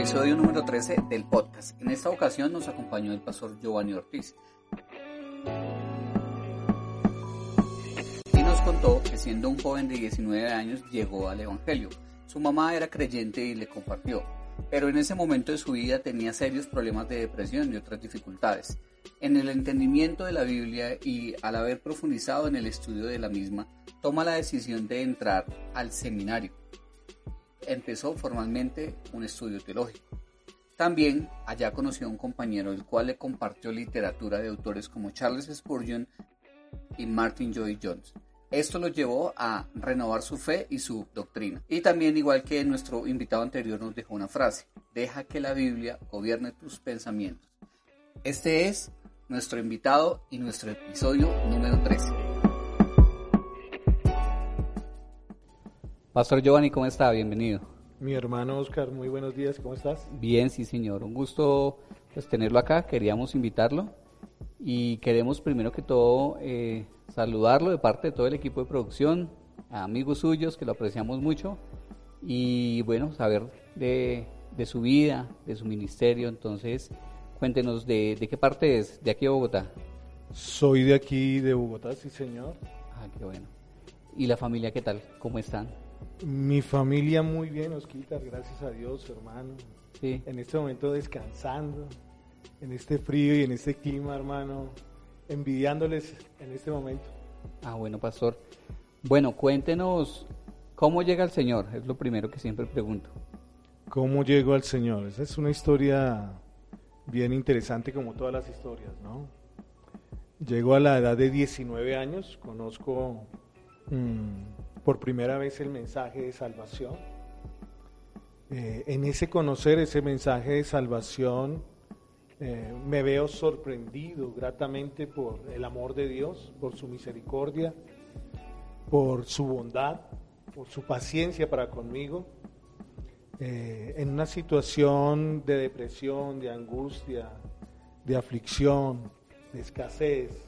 Episodio número 13 del podcast. En esta ocasión nos acompañó el pastor Giovanni Ortiz. Y nos contó que siendo un joven de 19 años llegó al Evangelio. Su mamá era creyente y le compartió, pero en ese momento de su vida tenía serios problemas de depresión y otras dificultades. En el entendimiento de la Biblia y al haber profundizado en el estudio de la misma, toma la decisión de entrar al seminario empezó formalmente un estudio teológico. También allá conoció a un compañero el cual le compartió literatura de autores como Charles Spurgeon y Martin Joy Jones. Esto lo llevó a renovar su fe y su doctrina. Y también, igual que nuestro invitado anterior nos dejó una frase, deja que la Biblia gobierne tus pensamientos. Este es nuestro invitado y nuestro episodio número 13. Pastor Giovanni, ¿cómo está? Bienvenido. Mi hermano Oscar, muy buenos días, ¿cómo estás? Bien, sí, señor. Un gusto pues, tenerlo acá. Queríamos invitarlo y queremos primero que todo eh, saludarlo de parte de todo el equipo de producción, a amigos suyos que lo apreciamos mucho y bueno, saber de, su vida, de su ministerio. Entonces, cuéntenos de, de qué parte es, de aquí a Bogotá. Soy de aquí, de Bogotá, sí, señor. Ah, qué bueno. ¿Y la familia qué tal? ¿Cómo están? Mi familia muy bien, Osquita, gracias a Dios, hermano. Sí. En este momento descansando, en este frío y en este clima, hermano, envidiándoles en este momento. Ah, bueno, pastor. Bueno, cuéntenos cómo llega el Señor, es lo primero que siempre pregunto. ¿Cómo llegó al Señor? Esa es una historia bien interesante como todas las historias, ¿no? Llego a la edad de 19 años, conozco mm, por primera vez el mensaje de salvación. Eh, en ese conocer ese mensaje de salvación, eh, me veo sorprendido gratamente por el amor de Dios, por su misericordia, por su bondad, por su paciencia para conmigo. Eh, en una situación de depresión, de angustia, de aflicción, de escasez,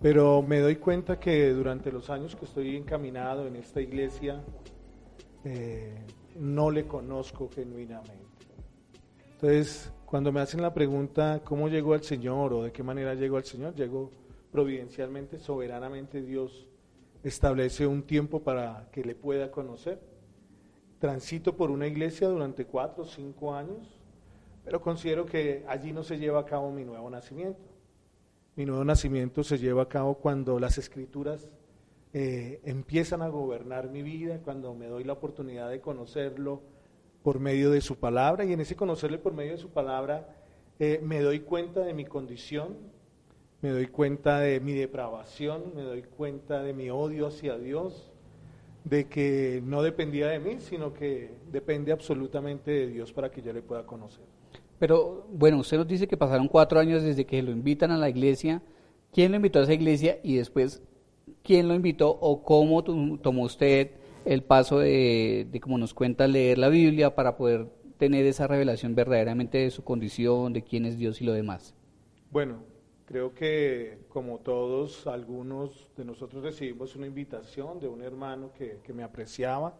pero me doy cuenta que durante los años que estoy encaminado en esta iglesia, eh, no le conozco genuinamente. Entonces, cuando me hacen la pregunta, ¿cómo llegó al Señor o de qué manera llegó al Señor? Llegó providencialmente, soberanamente Dios establece un tiempo para que le pueda conocer. Transito por una iglesia durante cuatro o cinco años, pero considero que allí no se lleva a cabo mi nuevo nacimiento. Mi nuevo nacimiento se lleva a cabo cuando las escrituras eh, empiezan a gobernar mi vida, cuando me doy la oportunidad de conocerlo por medio de su palabra y en ese conocerle por medio de su palabra eh, me doy cuenta de mi condición, me doy cuenta de mi depravación, me doy cuenta de mi odio hacia Dios, de que no dependía de mí, sino que depende absolutamente de Dios para que yo le pueda conocer. Pero bueno, usted nos dice que pasaron cuatro años desde que lo invitan a la iglesia. ¿Quién lo invitó a esa iglesia y después quién lo invitó o cómo tomó usted el paso de, como nos cuenta, leer la Biblia para poder tener esa revelación verdaderamente de su condición, de quién es Dios y lo demás? Bueno, creo que como todos, algunos de nosotros recibimos una invitación de un hermano que, que me apreciaba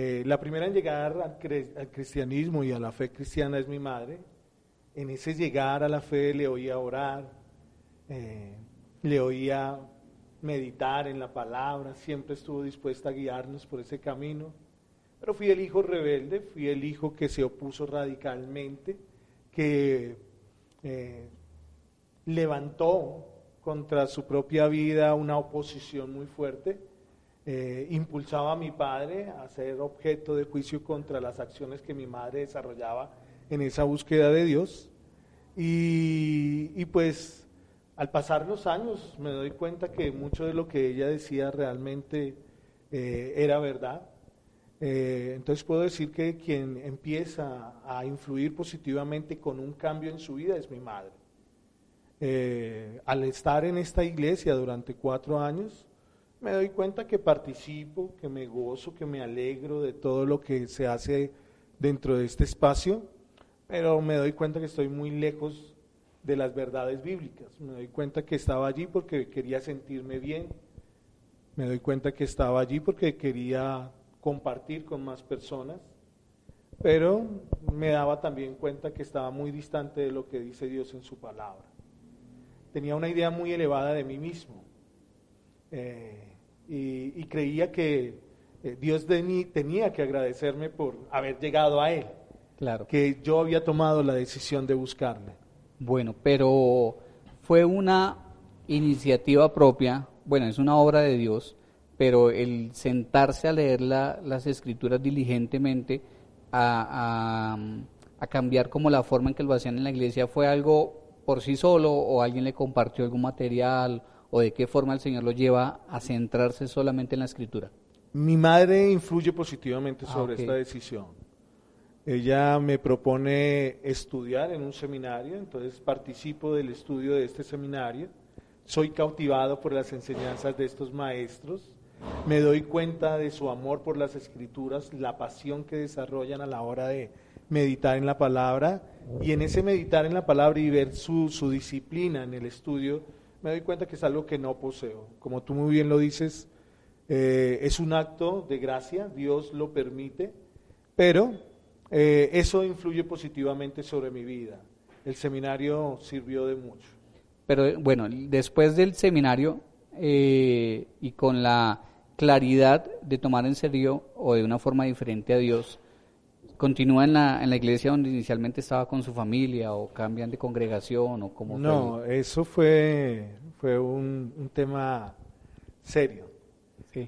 eh, la primera en llegar al, cristianismo y a la fe cristiana es mi madre. En ese llegar a la fe le oía orar, eh, le oía meditar en la palabra, siempre estuvo dispuesta a guiarnos por ese camino. Pero fui el hijo rebelde, fui el hijo que se opuso radicalmente, que eh, levantó contra su propia vida una oposición muy fuerte, eh, impulsaba a mi padre a ser objeto de juicio contra las acciones que mi madre desarrollaba en esa búsqueda de Dios. Y, pues al pasar los años me doy cuenta que mucho de lo que ella decía realmente eh, era verdad. Eh, entonces puedo decir que quien empieza a influir positivamente con un cambio en su vida es mi madre. Al estar en esta iglesia durante cuatro años, me doy cuenta que participo, que me gozo, que me alegro de todo lo que se hace dentro de este espacio, pero me doy cuenta que estoy muy lejos de las verdades bíblicas. Me doy cuenta que estaba allí porque quería sentirme bien. Me doy cuenta que estaba allí porque quería compartir con más personas, pero me daba también cuenta que estaba muy distante de lo que dice Dios en su palabra. Tenía una idea muy elevada de mí mismo eh, y, creía que eh, Dios de mí tenía que agradecerme por haber llegado a Él, claro. que yo había tomado la decisión de buscarle. Bueno, pero fue una iniciativa propia, bueno, es una obra de Dios, pero el sentarse a leer las escrituras diligentemente, a, cambiar como la forma en que lo hacían en la iglesia, fue algo por sí solo o alguien le compartió algún material o de qué forma el Señor lo lleva a centrarse solamente en la escritura? Mi madre influye positivamente ah, sobre esta decisión. Ella me propone estudiar en un seminario, entonces participo del estudio de este seminario, soy cautivado por las enseñanzas de estos maestros me doy cuenta de su amor por las escrituras, la pasión que desarrollan a la hora de meditar en la palabra y en ese meditar en la palabra y ver su, disciplina en el estudio, me doy cuenta que es algo que no poseo. Como tú muy bien lo dices, eh, es un acto de gracia, Dios lo permite, pero eh, eso influye positivamente sobre mi vida. El seminario sirvió de mucho. Pero bueno, después del seminario eh, y con la claridad de tomar en serio o de una forma diferente a Dios, continúa en la, en la iglesia donde inicialmente estaba con su familia o cambian de congregación o cómo No, eso fue, fue un, tema serio.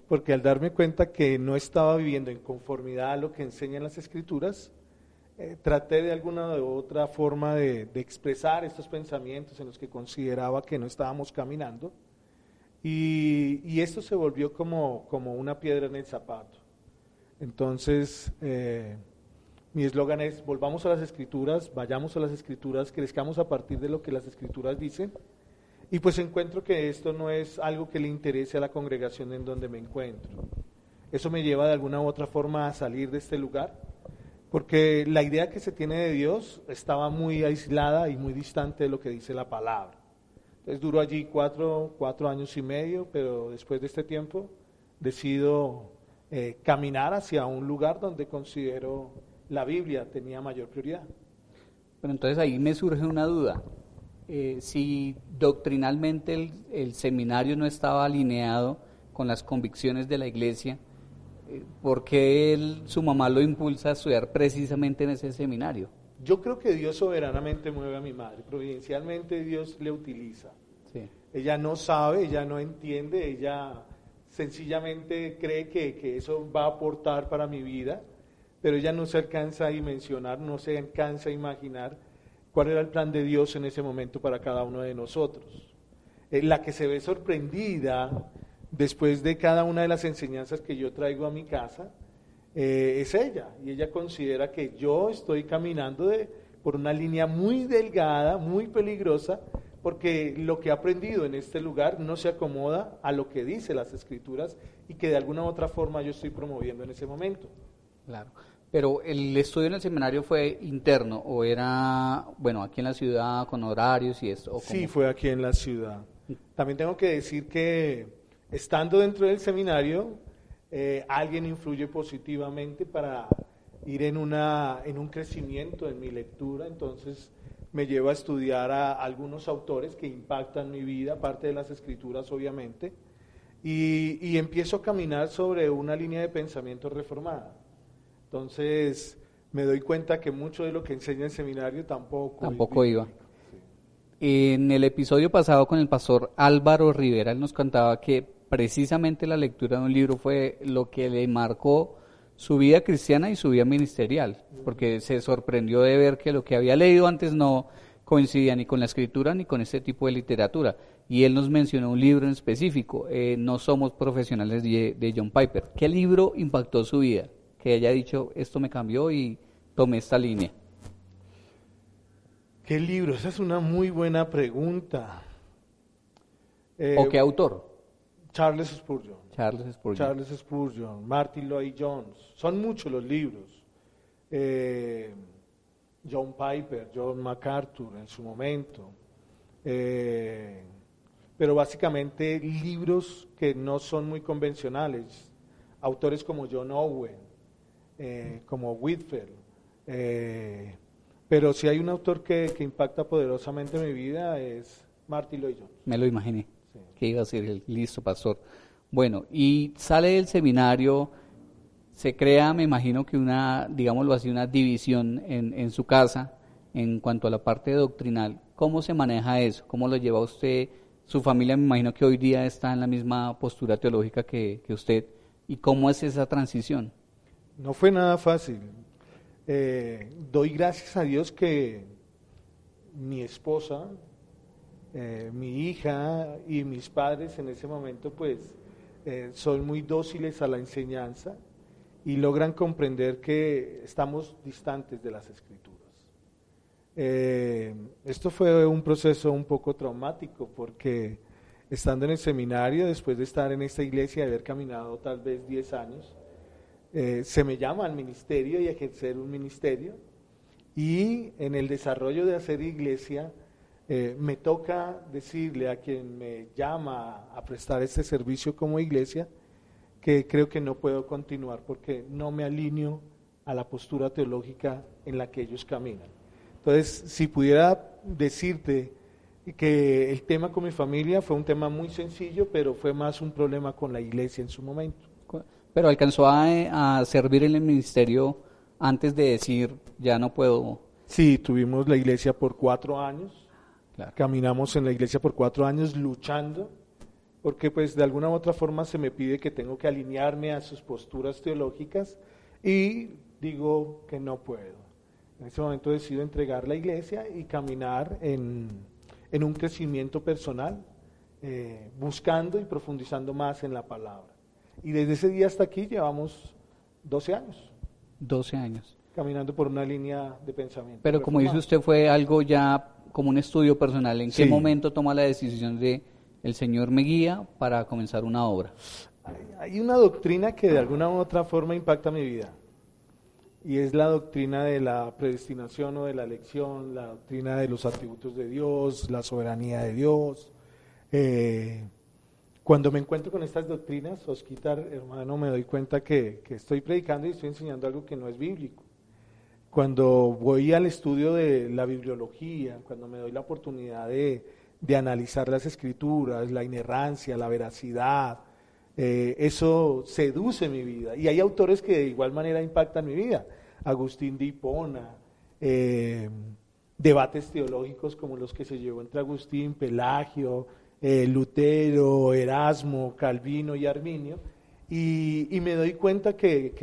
Porque al darme cuenta que no estaba viviendo en conformidad a lo que enseñan las escrituras, eh, traté de alguna u otra forma de, de expresar estos pensamientos en los que consideraba que no estábamos caminando y, esto se volvió como, como, una piedra en el zapato. Entonces, eh, mi eslogan es, volvamos a las escrituras, vayamos a las escrituras, crezcamos a partir de lo que las escrituras dicen. Y pues encuentro que esto no es algo que le interese a la congregación en donde me encuentro. Eso me lleva de alguna u otra forma a salir de este lugar, porque la idea que se tiene de Dios estaba muy aislada y muy distante de lo que dice la palabra. Entonces duró allí cuatro, cuatro años y medio, pero después de este tiempo decido eh, caminar hacia un lugar donde considero la Biblia tenía mayor prioridad. Pero entonces ahí me surge una duda. Eh, si doctrinalmente el, el, seminario no estaba alineado con las convicciones de la iglesia, eh, ¿por qué él, su mamá lo impulsa a estudiar precisamente en ese seminario? Yo creo que Dios soberanamente mueve a mi madre, providencialmente Dios le utiliza. Ella no sabe, ella no entiende, ella sencillamente cree que, que, eso va a aportar para mi vida, pero ella no se alcanza a dimensionar, no se alcanza a imaginar cuál era el plan de Dios en ese momento para cada uno de nosotros. Eh, la que se ve sorprendida después de cada una de las enseñanzas que yo traigo a mi casa, eh, es ella. Y ella considera que yo estoy caminando por una línea muy delgada, muy peligrosa, porque lo que he aprendido en este lugar no se acomoda a lo que dice las escrituras y que de alguna otra forma yo estoy promoviendo en ese momento. Claro. Pero el estudio en el seminario fue interno o era, bueno, aquí en la ciudad con horarios y esto. Sí, fue aquí en la ciudad. También tengo que decir que estando dentro del seminario, eh, alguien influye positivamente para ir en, una, en un crecimiento en mi lectura, entonces me lleva a estudiar a algunos autores que impactan mi vida, aparte de las escrituras obviamente, y, y empiezo a caminar sobre una línea de pensamiento reformada. Entonces me doy cuenta que mucho de lo que enseña el seminario tampoco. Tampoco iba. En el episodio pasado con el pastor Álvaro Rivera, él nos contaba que precisamente la lectura de un libro fue lo que le marcó su vida cristiana y su vida ministerial, porque se sorprendió de ver que lo que había leído antes no coincidía ni con la escritura ni con este tipo de literatura. Y él nos mencionó un libro en específico, eh, No somos profesionales de, de John Piper. ¿Qué libro impactó su vida? Que haya dicho, esto me cambió y tomé esta línea. ¿Qué libro? Esa es una muy buena pregunta. ¿O qué autor? Charles Spurgeon. Charles Spurgeon. Charles Spurgeon, Martin Lloyd Jones. Son muchos los libros. Eh, John Piper, John MacArthur en su momento. Eh, pero básicamente libros que no son muy convencionales. Autores como John Owen, eh, como Whitfield. pero si hay un autor que, que impacta poderosamente mi vida es Martin Lloyd Jones. Me lo imaginé que iba a ser el listo pastor. Bueno, y sale del seminario, se crea, me imagino que una, digámoslo así, una división en, en su casa en cuanto a la parte doctrinal. ¿Cómo se maneja eso? ¿Cómo lo lleva usted? Su familia me imagino que hoy día está en la misma postura teológica que, que usted. ¿Y cómo es esa transición? No fue nada fácil. Eh, doy gracias a Dios que mi esposa, eh, mi hija y mis padres en ese momento pues eh, son muy dóciles a la enseñanza y logran comprender que estamos distantes de las escrituras. Esto fue un proceso un poco traumático porque estando en el seminario, después de estar en esta iglesia y haber caminado tal vez 10 años, se me llama al ministerio y a ejercer un ministerio y en el desarrollo de hacer iglesia, eh, me toca decirle a quien me llama a prestar este servicio como iglesia que creo que no puedo continuar porque no me alineo a la postura teológica en la que ellos caminan. Entonces, si pudiera decirte que el tema con mi familia fue un tema muy sencillo, pero fue más un problema con la iglesia en su momento. Pero alcanzó a, a servir en el ministerio antes de decir, ya no puedo. Sí, tuvimos la iglesia por cuatro años Caminamos en la iglesia por cuatro años luchando, porque pues de alguna u otra forma se me pide que tengo que alinearme a sus posturas teológicas y digo que no puedo. En ese momento decido entregar la iglesia y caminar en, un crecimiento personal, eh, buscando y profundizando más en la palabra. Y desde ese día hasta aquí llevamos 12 años. 12 años. Caminando por una línea de pensamiento. Pero como dice usted, fue algo ya como un estudio personal, ¿en qué momento toma la decisión de el Señor me guía para comenzar una obra? Hay una doctrina que de alguna u otra forma impacta mi vida. Y es la doctrina de la predestinación o de la elección, la doctrina de los atributos de Dios, la soberanía de Dios. Eh, cuando me encuentro con estas doctrinas, Osquitar, hermano, me doy cuenta que estoy predicando y estoy enseñando algo que no es bíblico. Cuando voy al estudio de la bibliología, cuando me doy la oportunidad de, analizar las escrituras, la inerrancia, la veracidad, eh, eso seduce mi vida. Y hay autores que de igual manera impactan mi vida. Agustín de Hipona, eh, debates teológicos como los que se llevó entre Agustín, Pelagio, eh, Lutero, Erasmo, Calvino y Arminio. Y, me doy cuenta que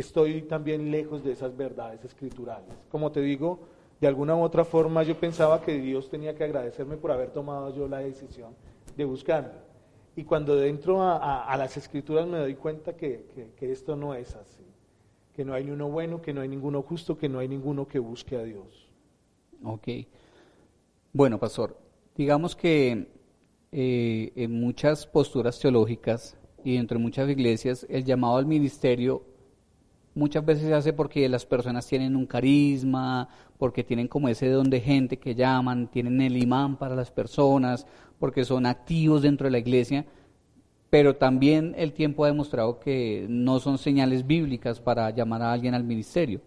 estoy también lejos de esas verdades escriturales. Como te digo, de alguna u otra forma yo pensaba que Dios tenía que agradecerme por haber tomado yo la decisión de buscarme. Y cuando entro a, las escrituras me doy cuenta que, esto no es así, que no hay ni uno bueno, que no hay ninguno justo, que no hay ninguno que busque a Dios. Ok. Bueno, pastor, digamos que eh, en muchas posturas teológicas y dentro de muchas iglesias el llamado al ministerio muchas veces se hace porque las personas tienen un carisma, porque tienen como ese don de gente que llaman, tienen el imán para las personas, porque son activos dentro de la iglesia, pero también el tiempo ha demostrado que no son señales bíblicas para llamar a alguien al ministerio.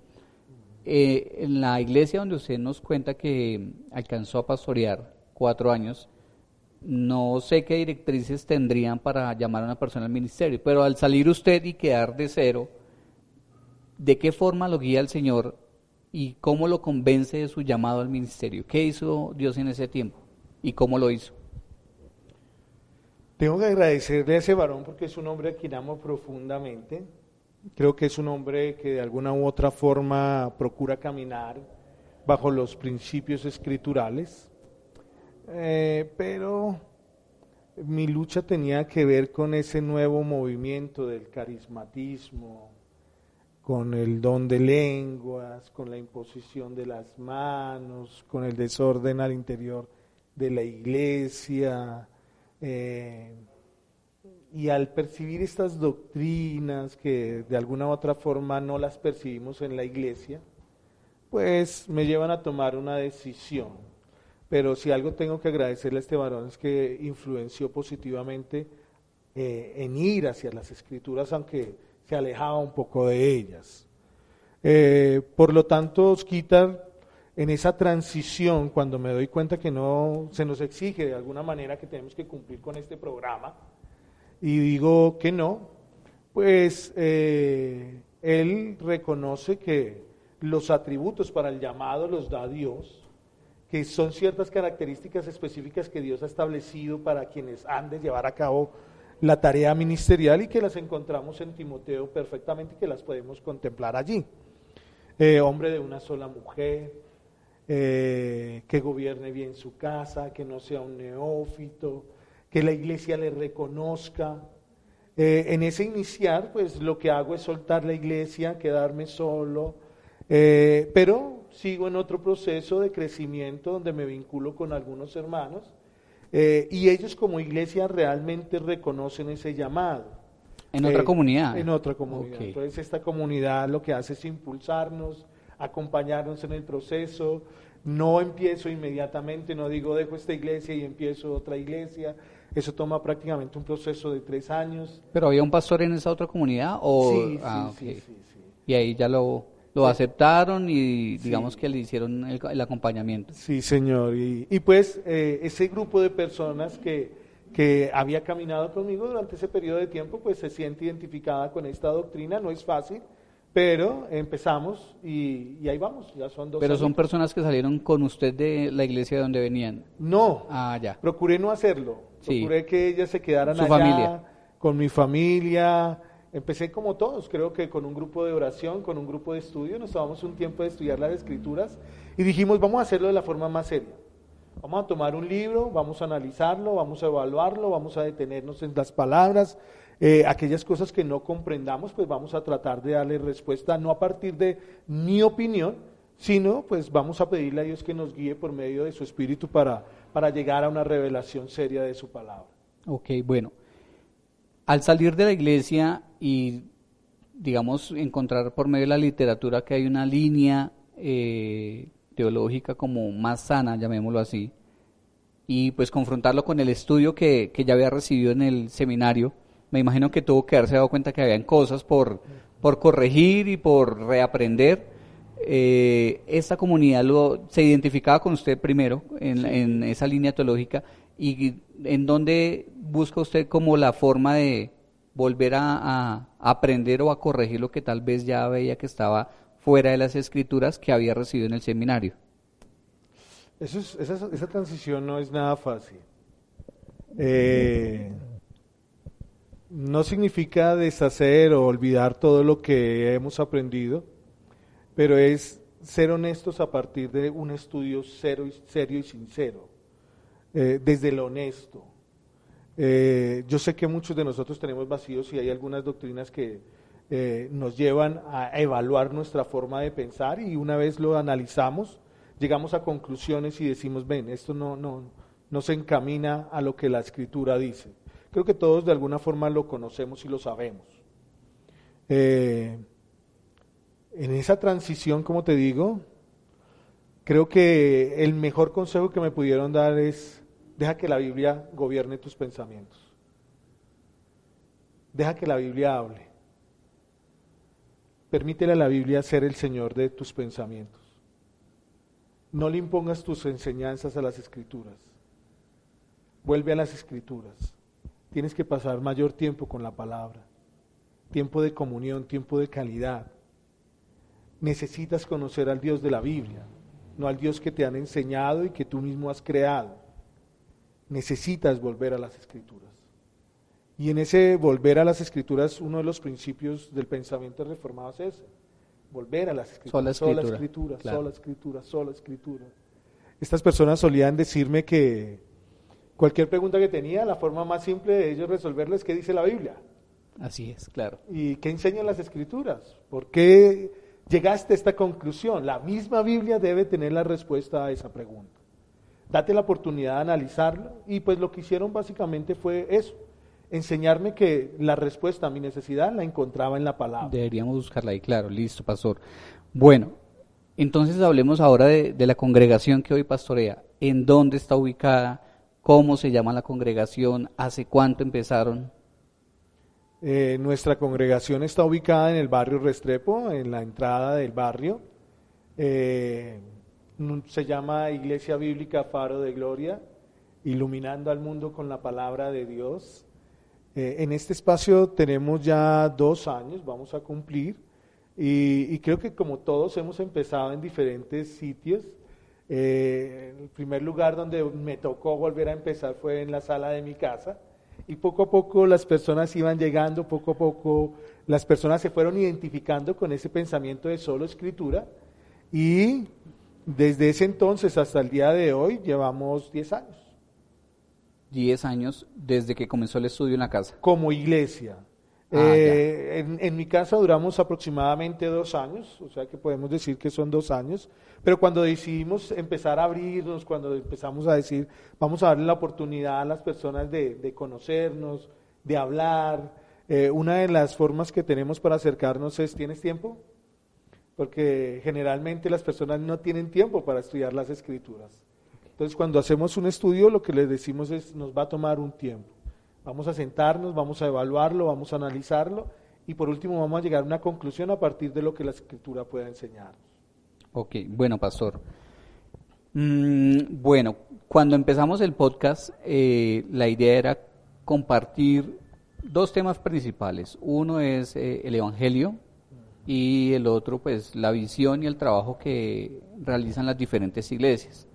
Eh, en la iglesia donde usted nos cuenta que alcanzó a pastorear cuatro años, no sé qué directrices tendrían para llamar a una persona al ministerio, pero al salir usted y quedar de cero, ¿de qué forma lo guía el Señor y cómo lo convence de su llamado al ministerio? ¿Qué hizo Dios en ese tiempo y cómo lo hizo? Tengo que agradecerle a ese varón porque es un hombre a quien amo profundamente. Creo que es un hombre que de alguna u otra forma procura caminar bajo los principios escriturales. Eh, pero mi lucha tenía que ver con ese nuevo movimiento del carismatismo, con el don de lenguas, con la imposición de las manos, con el desorden al interior de la iglesia. Eh, y al percibir estas doctrinas que de alguna u otra forma no las percibimos en la iglesia, pues me llevan a tomar una decisión pero si algo tengo que agradecerle a este varón es que influenció positivamente eh, en ir hacia las escrituras, aunque se alejaba un poco de ellas. Eh, por lo tanto, Osquitar, en esa transición, cuando me doy cuenta que no se nos exige de alguna manera que tenemos que cumplir con este programa, y digo que no, pues eh, él reconoce que los atributos para el llamado los da Dios que son ciertas características específicas que Dios ha establecido para quienes han de llevar a cabo la tarea ministerial y que las encontramos en Timoteo perfectamente y que las podemos contemplar allí. Eh, hombre de una sola mujer, eh, que gobierne bien su casa, que no sea un neófito, que la iglesia le reconozca. Eh, en ese iniciar, pues lo que hago es soltar la iglesia, quedarme solo, pero sigo en otro proceso de crecimiento donde me vinculo con algunos hermanos eh, y ellos como iglesia realmente reconocen ese llamado. En otra eh, comunidad. En otra comunidad. Entonces esta comunidad lo que hace es impulsarnos, acompañarnos en el proceso. No empiezo inmediatamente, no digo dejo esta iglesia y empiezo otra iglesia. Eso toma prácticamente un proceso de tres años. ¿Pero había un pastor en esa otra comunidad? O... sí, ah, sí, sí, Y ahí ya lo lo aceptaron y digamos que le hicieron el, acompañamiento. Sí, señor. Y, pues eh, ese grupo de personas que, que había caminado conmigo durante ese periodo de tiempo, pues se siente identificada con esta doctrina. No es fácil, pero empezamos y, ahí vamos. Ya son dos. Pero son personas que salieron con usted de la iglesia de donde venían. No. Ah, ya. Procuré no hacerlo. Procuré que ellas se quedaran allá familia. con mi familia Empecé como todos, creo que con un grupo de oración, con un grupo de estudio, nos tomamos un tiempo de estudiar las escrituras y dijimos, vamos a hacerlo de la forma más seria. Vamos a tomar un libro, vamos a analizarlo, vamos a evaluarlo, vamos a detenernos en las palabras, eh, aquellas cosas que no comprendamos, pues vamos a tratar de darle respuesta no a partir de mi opinión, sino pues vamos a pedirle a Dios que nos guíe por medio de su espíritu para, para llegar a una revelación seria de su palabra. Ok, bueno. Al salir de la iglesia y, digamos, encontrar por medio de la literatura que hay una línea eh, teológica como más sana, llamémoslo así, y pues confrontarlo con el estudio que, que ya había recibido en el seminario, me imagino que tuvo que haberse dado cuenta que habían cosas por, por corregir y por reaprender. Eh, esta comunidad lo, se identificaba con usted primero en, en, esa línea teológica. Y en dónde busca usted como la forma de, volver a, aprender o a corregir lo que tal vez ya veía que estaba fuera de las escrituras que había recibido en el seminario. Esa, transición no es nada fácil. Eh, no significa deshacer o olvidar todo lo que hemos aprendido, pero es ser honestos a partir de un estudio serio y sincero, eh, desde lo honesto. Eh, yo sé que muchos de nosotros tenemos vacíos y hay algunas doctrinas que eh, nos llevan a evaluar nuestra forma de pensar y una vez lo analizamos, llegamos a conclusiones y decimos, ven, esto no, no, no se encamina a lo que la escritura dice. Creo que todos de alguna forma lo conocemos y lo sabemos. Eh, en esa transición, como te digo, creo que el mejor consejo que me pudieron dar es Deja que la Biblia gobierne tus pensamientos. Deja que la Biblia hable. Permítele a la Biblia ser el Señor de tus pensamientos. No le impongas tus enseñanzas a las escrituras. vuelve a las escrituras. Tienes que pasar mayor tiempo con la palabra, tiempo de comunión, tiempo de calidad. Necesitas conocer al Dios de la Biblia, no al Dios que te han enseñado y que tú mismo has creado. Necesitas volver a las escrituras. Y en ese volver a las escrituras, uno de los principios del pensamiento reformado es ese, volver a las escrituras. Sola escritura, sola escritura, sola escritura. Estas personas solían decirme que cualquier pregunta que tenía, la forma más simple de ellos resolverla es qué dice la Biblia. Así es, claro. ¿Y qué enseñan las escrituras? ¿Por qué llegaste a esta conclusión? La misma Biblia debe tener la respuesta a esa pregunta. Date la oportunidad de analizarlo y pues lo que hicieron básicamente fue eso, enseñarme que la respuesta a mi necesidad la encontraba en la palabra. Deberíamos buscarla ahí, claro, listo, pastor. Bueno, entonces hablemos ahora de, la congregación que hoy pastorea. ¿En dónde está ubicada? ¿Cómo se llama la congregación? ¿Hace cuánto empezaron? Eh, nuestra congregación está ubicada en el barrio Restrepo, en la entrada del barrio. Eh, se llama Iglesia Bíblica Faro de Gloria, iluminando al mundo con la palabra de Dios. Eh, en este espacio tenemos ya dos años, vamos a cumplir, y, creo que como todos hemos empezado en diferentes sitios. Eh, el primer lugar donde me tocó volver a empezar fue en la sala de mi casa, y poco a poco las personas iban llegando, poco a poco las personas se fueron identificando con ese pensamiento de solo escritura, y desde ese entonces hasta el día de hoy llevamos 10 años. 10 años desde que comenzó el estudio en la casa. Como iglesia. Ah, eh, en, mi casa duramos aproximadamente dos años, o sea que podemos decir que son dos años, pero cuando decidimos empezar a abrirnos, cuando empezamos a decir, vamos a darle la oportunidad a las personas de, conocernos, de hablar, eh, una de las formas que tenemos para acercarnos es, ¿tienes tiempo? Porque generalmente las personas no tienen tiempo para estudiar las escrituras. Entonces, cuando hacemos un estudio, lo que les decimos es, nos va a tomar un tiempo. Vamos a sentarnos, vamos a evaluarlo, vamos a analizarlo y por último vamos a llegar a una conclusión a partir de lo que la escritura pueda enseñarnos. Ok, bueno, pastor. Mm, bueno, cuando empezamos el podcast, eh, la idea era compartir dos temas principales. Uno es eh, el Evangelio y el otro, pues, la visión y el trabajo que realizan las diferentes iglesias.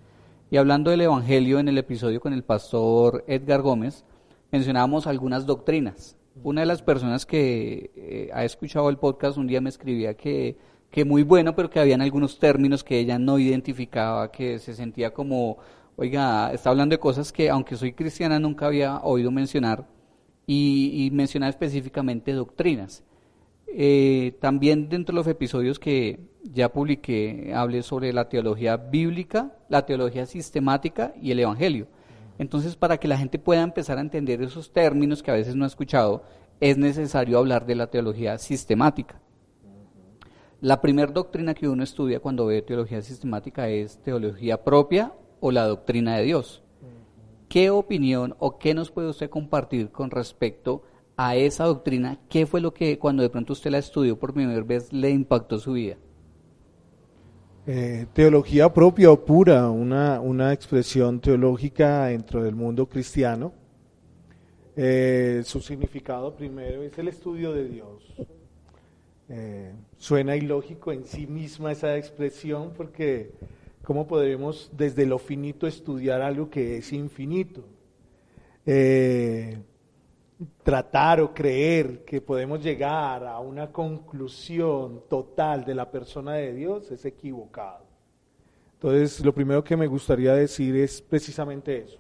Y hablando del Evangelio en el episodio con el pastor Edgar Gómez, mencionábamos algunas doctrinas. Una de las personas que eh, ha escuchado el podcast un día me escribía que, que muy bueno, pero que habían algunos términos que ella no identificaba, que se sentía como, oiga, está hablando de cosas que aunque soy cristiana nunca había oído mencionar y, y específicamente doctrinas. Eh, también dentro de los episodios que ya publiqué, hablé sobre la teología bíblica, la teología sistemática y el evangelio. Entonces, para que la gente pueda empezar a entender esos términos que a veces no ha escuchado, es necesario hablar de la teología sistemática. La primera doctrina que uno estudia cuando ve teología sistemática es teología propia o la doctrina de Dios. ¿Qué opinión o qué nos puede usted compartir con respecto a a esa doctrina, ¿qué fue lo que cuando de pronto usted la estudió por primera vez le impactó su vida? Eh, teología propia o pura, una, una, expresión teológica dentro del mundo cristiano. Eh, su significado primero es el estudio de Dios. Eh, suena ilógico en sí misma esa expresión porque ¿cómo podemos desde lo finito estudiar algo que es infinito? Tratar o creer que podemos llegar a una conclusión total de la persona de Dios es equivocado. Entonces, lo primero que me gustaría decir es precisamente eso.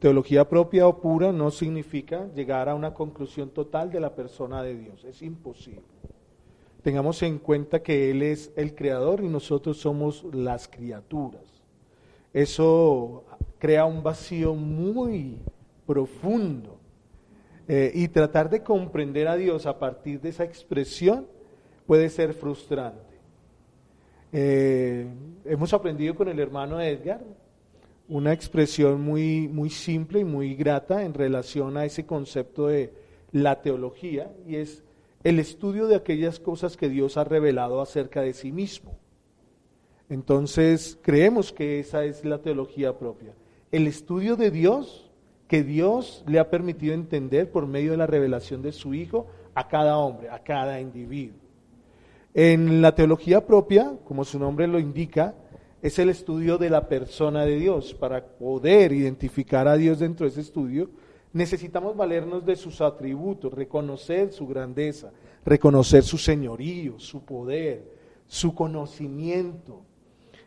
Teología propia o pura no significa llegar a una conclusión total de la persona de Dios, es imposible. Tengamos en cuenta que Él es el creador y nosotros somos las criaturas. Eso crea un vacío muy profundo eh, y tratar de comprender a Dios a partir de esa expresión puede ser frustrante. Eh, hemos aprendido con el hermano Edgar una expresión muy, muy simple y muy grata en relación a ese concepto de la teología y es el estudio de aquellas cosas que Dios ha revelado acerca de sí mismo. Entonces, creemos que esa es la teología propia. El estudio de Dios que Dios le ha permitido entender por medio de la revelación de su Hijo a cada hombre, a cada individuo. En la teología propia, como su nombre lo indica, es el estudio de la persona de Dios. Para poder identificar a Dios dentro de ese estudio, necesitamos valernos de sus atributos, reconocer su grandeza, reconocer su señorío, su poder, su conocimiento.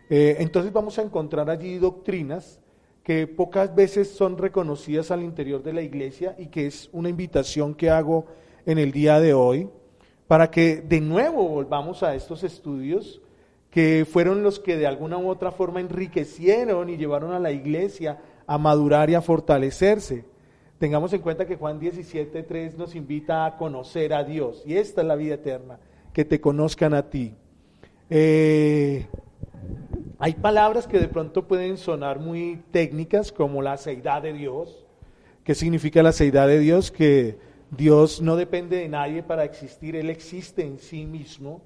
Eh, entonces vamos a encontrar allí doctrinas que pocas veces son reconocidas al interior de la iglesia y que es una invitación que hago en el día de hoy para que de nuevo volvamos a estos estudios que fueron los que de alguna u otra forma enriquecieron y llevaron a la iglesia a madurar y a fortalecerse. Tengamos en cuenta que Juan 17.3 nos invita a conocer a Dios y esta es la vida eterna, que te conozcan a ti. Eh, hay palabras que de pronto pueden sonar muy técnicas como la seidad de Dios. ¿Qué significa la seidad de Dios? Que Dios no depende de nadie para existir, Él existe en sí mismo.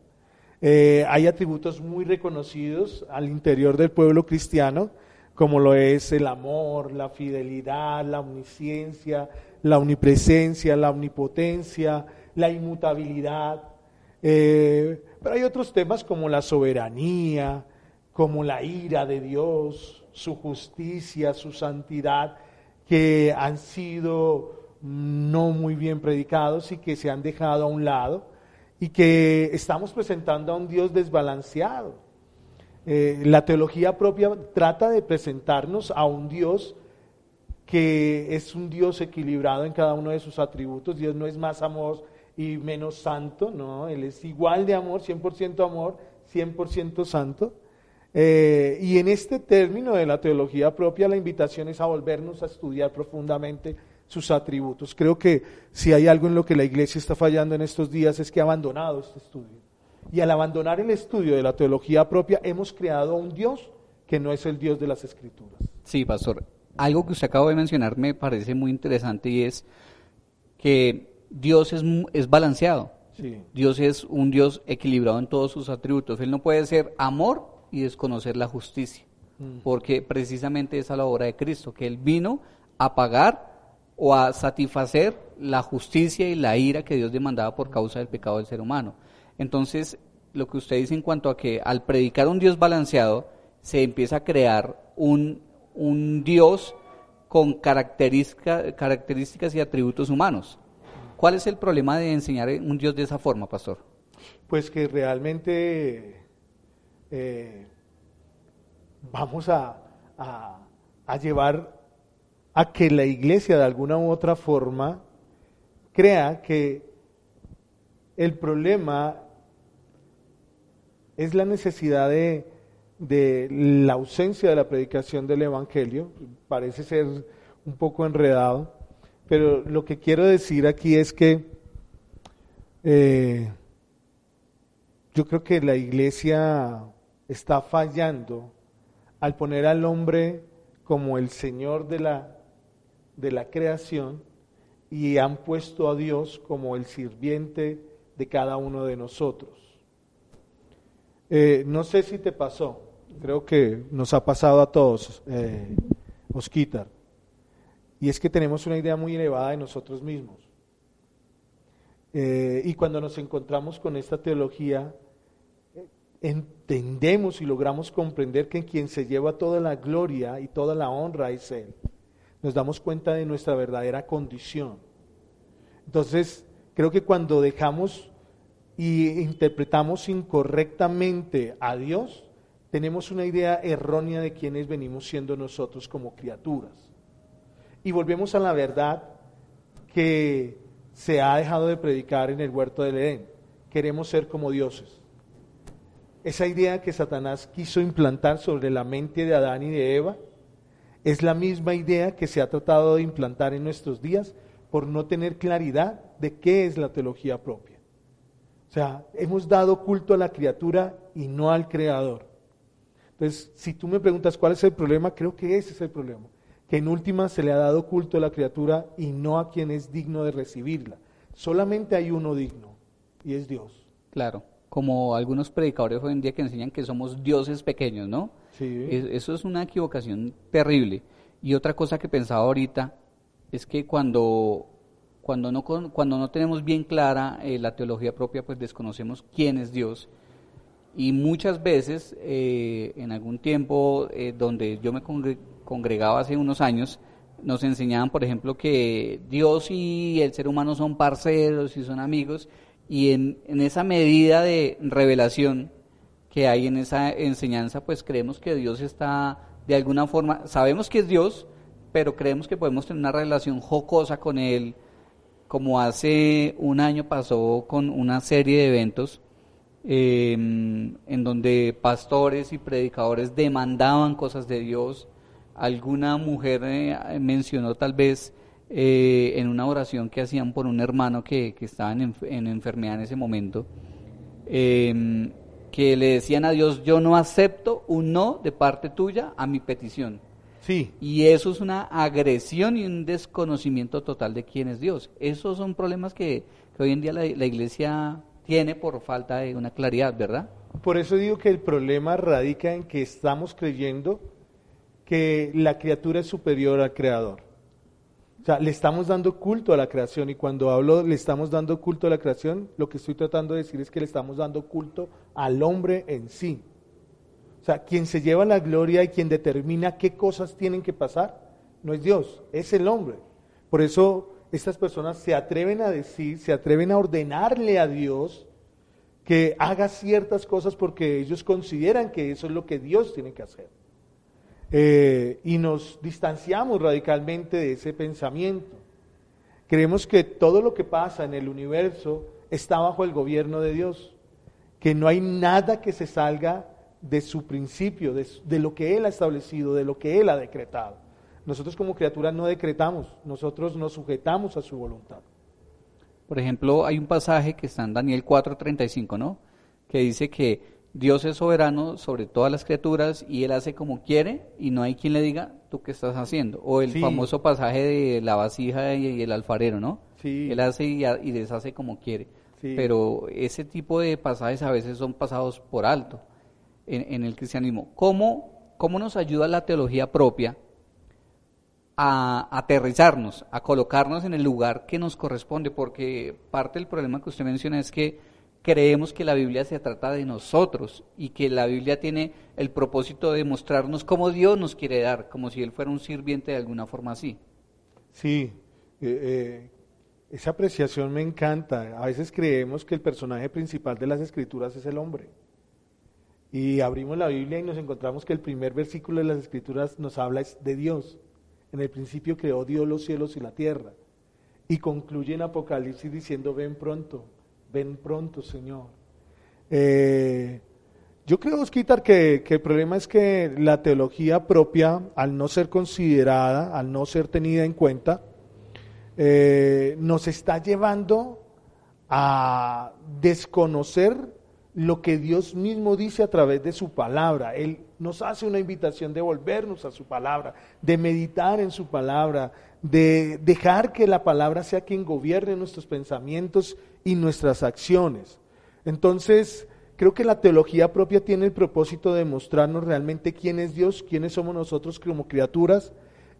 Eh, hay atributos muy reconocidos al interior del pueblo cristiano, como lo es el amor, la fidelidad, la omnisciencia, la omnipresencia, la omnipotencia, la inmutabilidad. Eh, pero hay otros temas como la soberanía, como la ira de Dios, su justicia, su santidad, que han sido no muy bien predicados y que se han dejado a un lado y que estamos presentando a un Dios desbalanceado. Eh, la teología propia trata de presentarnos a un Dios que es un Dios equilibrado en cada uno de sus atributos. Dios no es más amor y menos santo, no, Él es igual de amor, 100% amor, 100% santo. Eh, y en este término de la teología propia, la invitación es a volvernos a estudiar profundamente sus atributos. Creo que si hay algo en lo que la iglesia está fallando en estos días es que ha abandonado este estudio. Y al abandonar el estudio de la teología propia, hemos creado un Dios que no es el Dios de las Escrituras. Sí, pastor. Algo que usted acaba de mencionar me parece muy interesante y es que Dios es, es balanceado. Dios es un Dios equilibrado en todos sus atributos. Él no puede ser amor y desconocer la justicia, mm. porque precisamente es a la obra de Cristo, que Él vino a pagar o a satisfacer la justicia y la ira que Dios demandaba por causa del pecado del ser humano. Entonces, lo que usted dice en cuanto a que al predicar un Dios balanceado, se empieza a crear un, un Dios con características y atributos humanos. ¿Cuál es el problema de enseñar un Dios de esa forma, pastor? Pues que realmente eh, vamos a, a llevar a que la iglesia de alguna u otra forma crea que el problema es la necesidad de, la ausencia de la predicación del Evangelio. Parece ser un poco enredado, pero lo que quiero decir aquí es que eh, yo creo que la iglesia está fallando al poner al hombre como el Señor de la de la creación y han puesto a Dios como el sirviente de cada uno de nosotros. Eh, no sé si te pasó, creo que nos ha pasado a todos, eh, Osquitar, y es que tenemos una idea muy elevada de nosotros mismos. Eh, y cuando nos encontramos con esta teología, entendemos y logramos comprender que quien se lleva toda la gloria y toda la honra es Él nos damos cuenta de nuestra verdadera condición. Entonces, creo que cuando dejamos y interpretamos incorrectamente a Dios, tenemos una idea errónea de quiénes venimos siendo nosotros como criaturas. Y volvemos a la verdad que se ha dejado de predicar en el huerto del Edén. Queremos ser como dioses. Esa idea que Satanás quiso implantar sobre la mente de Adán y de Eva, es la misma idea que se ha tratado de implantar en nuestros días por no tener claridad de qué es la teología propia. O sea, hemos dado culto a la criatura y no al creador. Entonces, si tú me preguntas cuál es el problema, creo que ese es el problema. Que en última se le ha dado culto a la criatura y no a quien es digno de recibirla. Solamente hay uno digno y es Dios. Claro, como algunos predicadores hoy en día que enseñan que somos dioses pequeños, ¿no? eso es una equivocación terrible. Y otra cosa que pensaba ahorita, es que cuando, cuando, no, cuando no tenemos bien clara eh, la teología propia, pues desconocemos quién es Dios. Y muchas veces, eh, en algún tiempo eh, donde yo me congregaba hace unos años, nos enseñaban, por ejemplo, que Dios y el ser humano son parceros y son amigos, y en, esa medida de revelación que hay en esa enseñanza, pues creemos que Dios está de alguna forma, sabemos que es Dios, pero creemos que podemos tener una relación jocosa con Él, como hace un año pasó con una serie de eventos em, en donde pastores y predicadores demandaban cosas de Dios. Alguna mujer eh, mencionó tal vez eh, en una oración que hacían por un hermano que, estaba en, en, enfermedad en ese momento, em, que le decían a Dios, yo no acepto un no de parte tuya a mi petición. Sí. Y eso es una agresión y un desconocimiento total de quién es Dios. Esos son problemas que, hoy en día la, iglesia tiene por falta de una claridad, ¿verdad? Por eso digo que el problema radica en que estamos creyendo que la criatura es superior al creador. O sea, le estamos dando culto a la creación y cuando hablo le estamos dando culto a la creación, lo que estoy tratando de decir es que le estamos dando culto al hombre en sí. O sea, quien se lleva la gloria y quien determina qué cosas tienen que pasar, no es Dios, es el hombre. Por eso estas personas se atreven a decir, se atreven a ordenarle a Dios que haga ciertas cosas porque ellos consideran que eso es lo que Dios tiene que hacer. Eh, y nos distanciamos radicalmente de ese pensamiento. Creemos que todo lo que pasa en el universo está bajo el gobierno de Dios, que no hay nada que se salga de su principio, de, lo que Él ha establecido, de lo que Él ha decretado. Nosotros como criaturas no decretamos, nosotros nos sujetamos a su voluntad. Por ejemplo, hay un pasaje que está en Daniel 4:35, ¿no? Que dice que Dios es soberano sobre todas las criaturas y Él hace como quiere y no hay quien le diga, ¿tú qué estás haciendo? O el famoso pasaje de la vasija y, el alfarero, ¿no? Sí. Él hace y, deshace como quiere. Pero ese tipo de pasajes a veces son pasados por alto en, el cristianismo. ¿Cómo, ¿Cómo nos ayuda la teología propia a aterrizarnos, a colocarnos en el lugar que nos corresponde? Porque parte del problema que usted menciona es que creemos que la Biblia se trata de nosotros y que la Biblia tiene el propósito de mostrarnos cómo Dios nos quiere dar, como si Él fuera un sirviente de alguna forma así. Sí, eh, eh, esa apreciación me encanta. A veces creemos que el personaje principal de las escrituras es el hombre. Y abrimos la Biblia y nos encontramos que el primer versículo de las escrituras nos habla de Dios. En el principio creó Dios los cielos y la tierra. Y concluye en Apocalipsis diciendo, ven pronto ven pronto, Señor. Eh, yo creo, Osquitar, que, que, el problema es que la teología propia, al no ser considerada, al no ser tenida en cuenta, eh, nos está llevando a desconocer lo que Dios mismo dice a través de su palabra. Él nos hace una invitación de volvernos a su palabra, de meditar en su palabra, de dejar que la palabra sea quien gobierne nuestros pensamientos y nuestras acciones. Entonces, creo que la teología propia tiene el propósito de mostrarnos realmente quién es Dios, quiénes somos nosotros como criaturas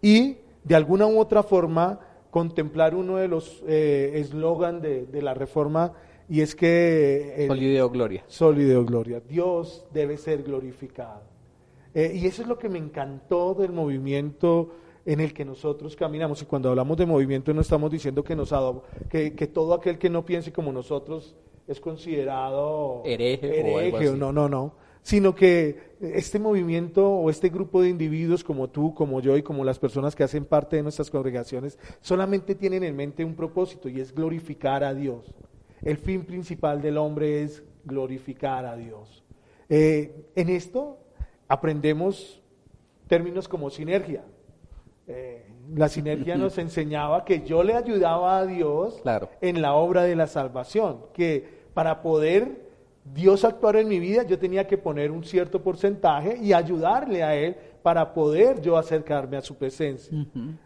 y de alguna u otra forma contemplar uno de los eh, eslogan de, la reforma y es que... Solideo Gloria. Solideo Gloria. Dios debe ser glorificado. Eh, y eso es lo que me encantó del movimiento en el que nosotros caminamos. Y cuando hablamos de movimiento no estamos diciendo que, nos que, que todo aquel que no piense como nosotros es considerado hereje, o, no, no, no. Sino que este movimiento o este grupo de individuos como tú, como yo y como las personas que hacen parte de nuestras congregaciones solamente tienen en mente un propósito y es glorificar a Dios. El fin principal del hombre es glorificar a Dios. Eh, en esto aprendemos términos como sinergia. Eh, la sinergia nos enseñaba que yo le ayudaba a Dios en la obra de la salvación, que para poder Dios actuar en mi vida yo tenía que poner un cierto porcentaje y ayudarle a Él para poder yo acercarme a su presencia.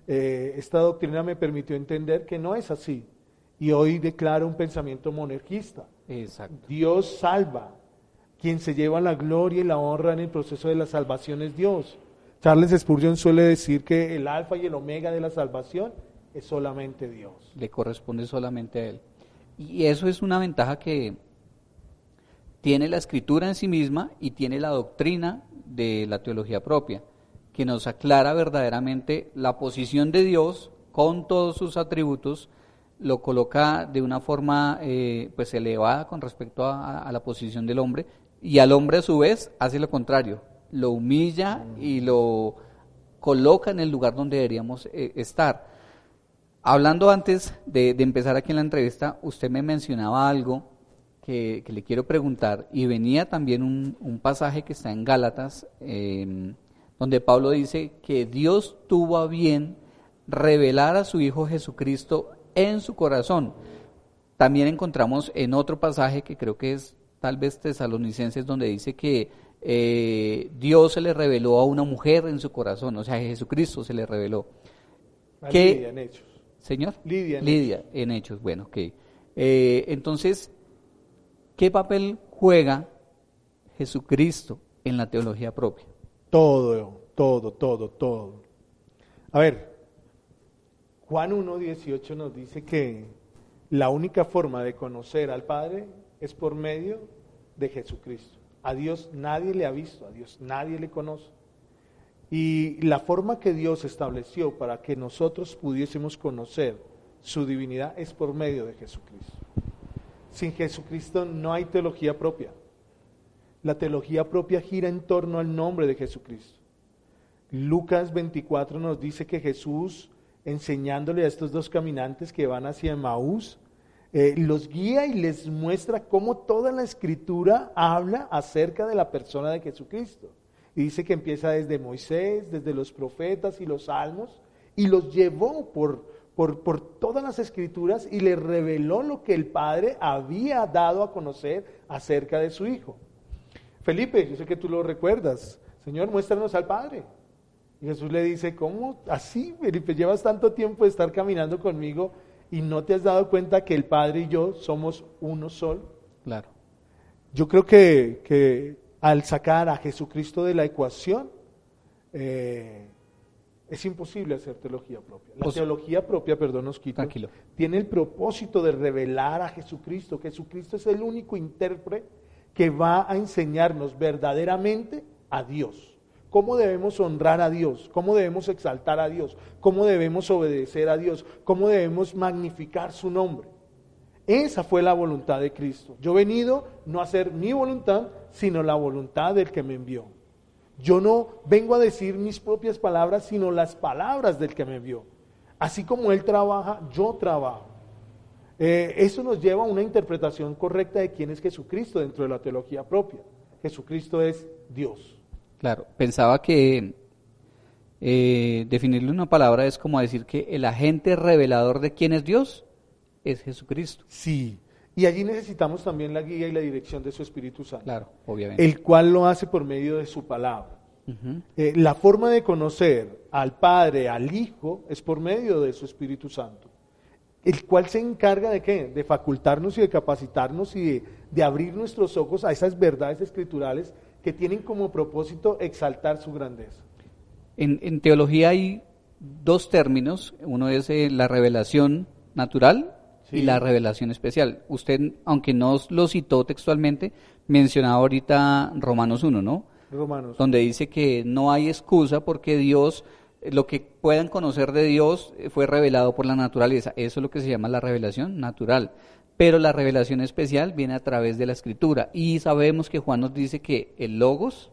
Eh, esta doctrina me permitió entender que no es así. Y hoy declaro un pensamiento monarquista. Dios salva. Quien se lleva la gloria y la honra en el proceso de la salvación es Dios. Charles Spurgeon suele decir que el alfa y el omega de la salvación es solamente Dios. Le corresponde solamente a Él. Y eso es una ventaja que tiene la escritura en sí misma y tiene la doctrina de la teología propia, que nos aclara verdaderamente la posición de Dios con todos sus atributos, lo coloca de una forma eh, pues elevada con respecto a, la posición del hombre y al hombre a su vez hace lo contrario, lo humilla y lo coloca en el lugar donde deberíamos eh, estar. Hablando antes de, empezar aquí en la entrevista, usted me mencionaba algo que, le quiero preguntar y venía también un, pasaje que está en Gálatas, em, donde Pablo dice que Dios tuvo a bien revelar a su Hijo Jesucristo en su corazón. También encontramos en otro pasaje que creo que es tal vez tesalonicenses, donde dice que eh, Dios se le reveló a una mujer en su corazón, o sea, Jesucristo se le reveló. que, en hechos. Señor. Lidia. En Lidia, hechos. en hechos. Bueno, ok. Eh, entonces, ¿qué papel juega Jesucristo en la teología propia? Todo, todo, todo, todo. A ver, Juan 1.18 nos dice que la única forma de conocer al Padre es por medio de Jesucristo. A Dios nadie le ha visto, a Dios nadie le conoce. Y la forma que Dios estableció para que nosotros pudiésemos conocer su divinidad es por medio de Jesucristo. Sin Jesucristo no hay teología propia. La teología propia gira en torno al nombre de Jesucristo. Lucas 24 nos dice que Jesús, enseñándole a estos dos caminantes que van hacia Maús, eh, los guía y les muestra cómo toda la escritura habla acerca de la persona de Jesucristo. Y dice que empieza desde Moisés, desde los profetas y los salmos, y los llevó por, por, todas las escrituras y le reveló lo que el Padre había dado a conocer acerca de su Hijo. Felipe, yo sé que tú lo recuerdas, Señor, muéstranos al Padre. Y Jesús le dice, ¿cómo así, Felipe? Llevas tanto tiempo de estar caminando conmigo y no te has dado cuenta que el Padre y yo somos uno solo. Claro. Yo creo que, que al sacar a Jesucristo de la ecuación, eh, es imposible hacer teología propia. La teología propia, perdón, nos quita, tiene el propósito de revelar a Jesucristo. Jesucristo es el único intérprete que va a enseñarnos verdaderamente a Dios. Cómo debemos honrar a Dios, cómo debemos exaltar a Dios, cómo debemos obedecer a Dios, cómo debemos magnificar su nombre. Esa fue la voluntad de Cristo. Yo he venido no a hacer mi voluntad, sino la voluntad del que me envió. Yo no vengo a decir mis propias palabras, sino las palabras del que me envió. Así como Él trabaja, yo trabajo. Eh, eso nos lleva a una interpretación correcta de quién es Jesucristo dentro de la teología propia. Jesucristo es Dios. Claro, pensaba que eh, definirle una palabra es como decir que el agente revelador de quién es Dios es Jesucristo. Sí, y allí necesitamos también la guía y la dirección de su Espíritu Santo. Claro, obviamente. El cual lo hace por medio de su palabra. Eh, la forma de conocer al Padre, al Hijo, es por medio de su Espíritu Santo. El cual se encarga de qué? De facultarnos y de capacitarnos y de, abrir nuestros ojos a esas verdades escriturales que tienen como propósito exaltar su grandeza. En, teología hay dos términos. Uno es eh, la revelación natural y la revelación especial. Usted, aunque no lo citó textualmente, mencionaba ahorita Romanos 1, ¿no? Romanos. Donde dice que no hay excusa porque Dios, lo que puedan conocer de Dios eh, fue revelado por la naturaleza. Eso es lo que se llama la revelación natural. Pero la revelación especial viene a través de la escritura. Y sabemos que Juan nos dice que el logos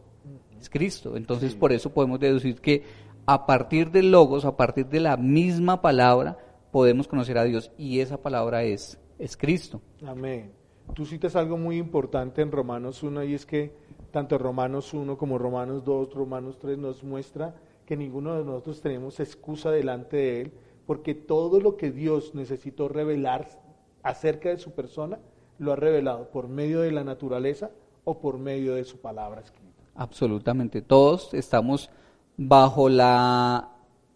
es Cristo. Entonces por eso podemos deducir que a partir del logos, a partir de la misma palabra, podemos conocer a Dios y esa palabra es, es Cristo. Amén. Tú citas algo muy importante en Romanos 1 y es que tanto Romanos 1 como Romanos 2, Romanos 3 nos muestra que ninguno de nosotros tenemos excusa delante de Él porque todo lo que Dios necesitó revelar acerca de su persona lo ha revelado por medio de la naturaleza o por medio de su palabra escrita. Absolutamente, todos estamos bajo la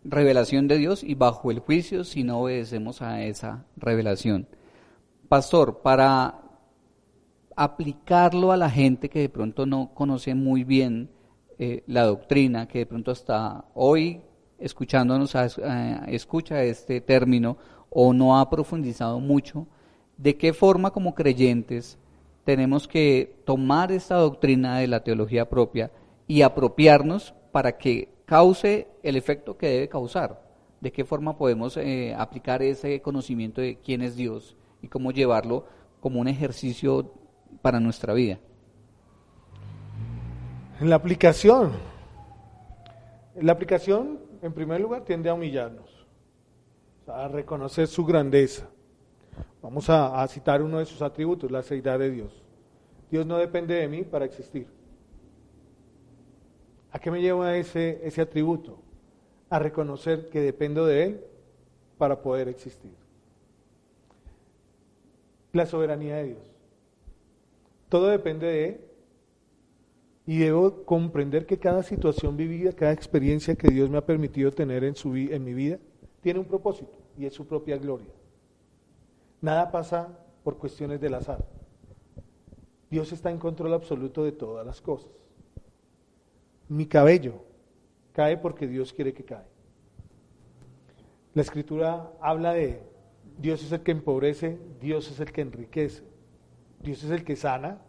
revelación de Dios y bajo el juicio si no obedecemos a esa revelación. Pastor, para aplicarlo a la gente que de pronto no conoce muy bien eh, la doctrina, que de pronto hasta hoy escuchándonos escucha este término o no ha profundizado mucho, de qué forma como creyentes tenemos que tomar esta doctrina de la teología propia y apropiarnos para que cause el efecto que debe causar. De qué forma podemos eh, aplicar ese conocimiento de quién es Dios y cómo llevarlo como un ejercicio para nuestra vida. En la aplicación, la aplicación, en primer lugar, tiende a humillarnos, a reconocer su grandeza. Vamos a, citar uno de sus atributos, la seidad de Dios. Dios no depende de mí para existir. ¿A qué me lleva ese, ese atributo? A reconocer que dependo de Él para poder existir. La soberanía de Dios. Todo depende de Él y debo comprender que cada situación vivida, cada experiencia que Dios me ha permitido tener en, su, en mi vida, tiene un propósito y es su propia gloria. Nada pasa por cuestiones del azar. Dios está en control absoluto de todas las cosas. Mi cabello cae porque Dios quiere que cae. La escritura habla de Dios es el que empobrece, Dios es el que enriquece, Dios es el que sana,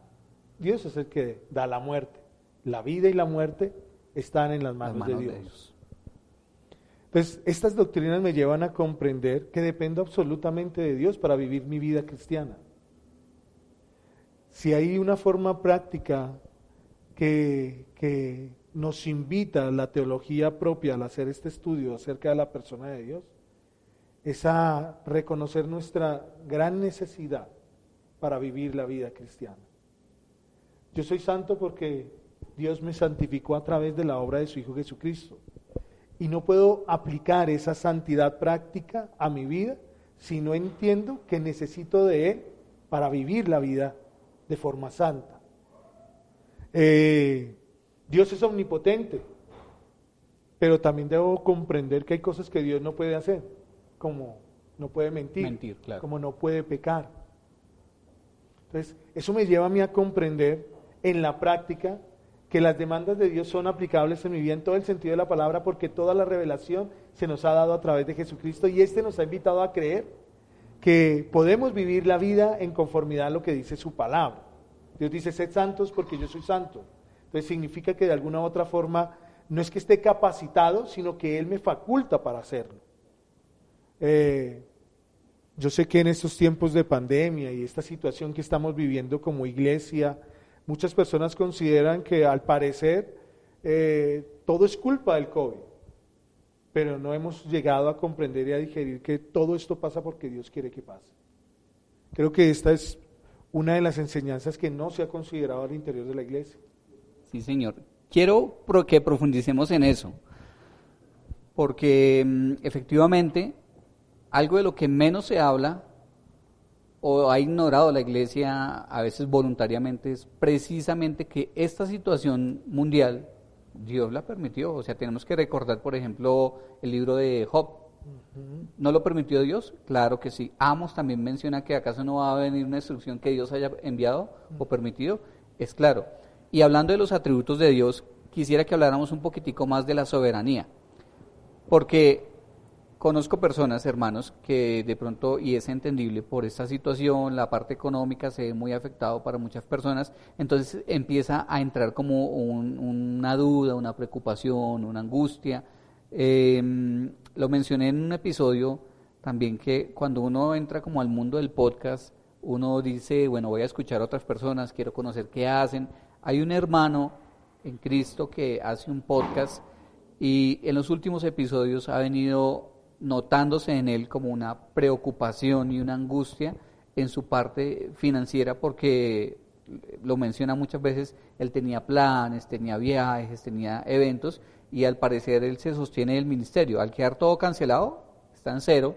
Dios es el que da la muerte la vida y la muerte están en las manos, de, Dios. Entonces, estas doctrinas me llevan a comprender que dependo absolutamente de Dios para vivir mi vida cristiana. Si hay una forma práctica que, que nos invita a la teología propia al hacer este estudio acerca de la persona de Dios, es a reconocer nuestra gran necesidad para vivir la vida cristiana. Yo soy santo porque Dios me santificó a través de la obra de su Hijo Jesucristo. Y no puedo aplicar esa santidad práctica a mi vida si no entiendo que necesito de Él para vivir la vida de forma santa. Eh, Dios es omnipotente, pero también debo comprender que hay cosas que Dios no puede hacer, como no puede mentir, como no puede pecar. Entonces, eso me lleva a mí a comprender en la práctica que las demandas de Dios son aplicables en mi vida en todo el sentido de la palabra, porque toda la revelación se nos ha dado a través de Jesucristo y este nos ha invitado a creer que podemos vivir la vida en conformidad a lo que dice su palabra. Dios dice, sed santos porque yo soy santo. Entonces significa que de alguna u otra forma no es que esté capacitado, sino que Él me faculta para hacerlo. Eh, yo sé que en estos tiempos de pandemia y esta situación que estamos viviendo como iglesia, Muchas personas consideran que al parecer eh, todo es culpa del COVID, pero no hemos llegado a comprender y a digerir que todo esto pasa porque Dios quiere que pase. Creo que esta es una de las enseñanzas que no se ha considerado al interior de la iglesia. Sí, Señor. Quiero que profundicemos en eso, porque mm, efectivamente algo de lo que menos se habla o ha ignorado la iglesia a veces voluntariamente es precisamente que esta situación mundial Dios la permitió. O sea, tenemos que recordar, por ejemplo, el libro de Job. ¿No lo permitió Dios? Claro que sí. Amos también menciona que acaso no va a venir una instrucción que Dios haya enviado o permitido. Es claro. Y hablando de los atributos de Dios, quisiera que habláramos un poquitico más de la soberanía. Porque Conozco personas, hermanos, que de pronto, y es entendible por esta situación, la parte económica se ve muy afectado para muchas personas, entonces empieza a entrar como una duda, una preocupación, una angustia. Em, lo mencioné en un episodio también que cuando uno entra como al mundo del podcast, uno dice, bueno, voy a escuchar a otras personas, quiero conocer qué hacen. Hay un hermano en Cristo que hace un podcast y en los últimos episodios ha venido notándose en él como una preocupación y una angustia en su parte financiera porque lo menciona muchas veces, él tenía planes, tenía viajes, tenía eventos y al parecer él se sostiene del ministerio. Al quedar todo cancelado, está en cero,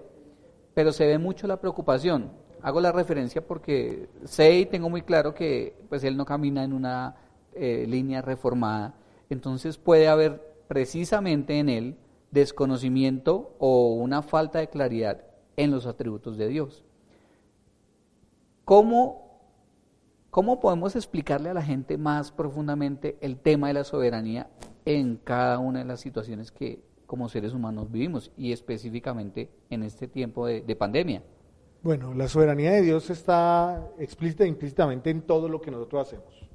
pero se ve mucho la preocupación. Hago la referencia porque sé y tengo muy claro que pues él no camina en una eh, línea reformada, entonces puede haber precisamente en él desconocimiento o una falta de claridad en los atributos de Dios. ¿Cómo, ¿Cómo podemos explicarle a la gente más profundamente el tema de la soberanía en cada una de las situaciones que como seres humanos vivimos y específicamente en este tiempo de, pandemia. Bueno, la soberanía de Dios está explícita e implícitamente en todo lo que nosotros hacemos.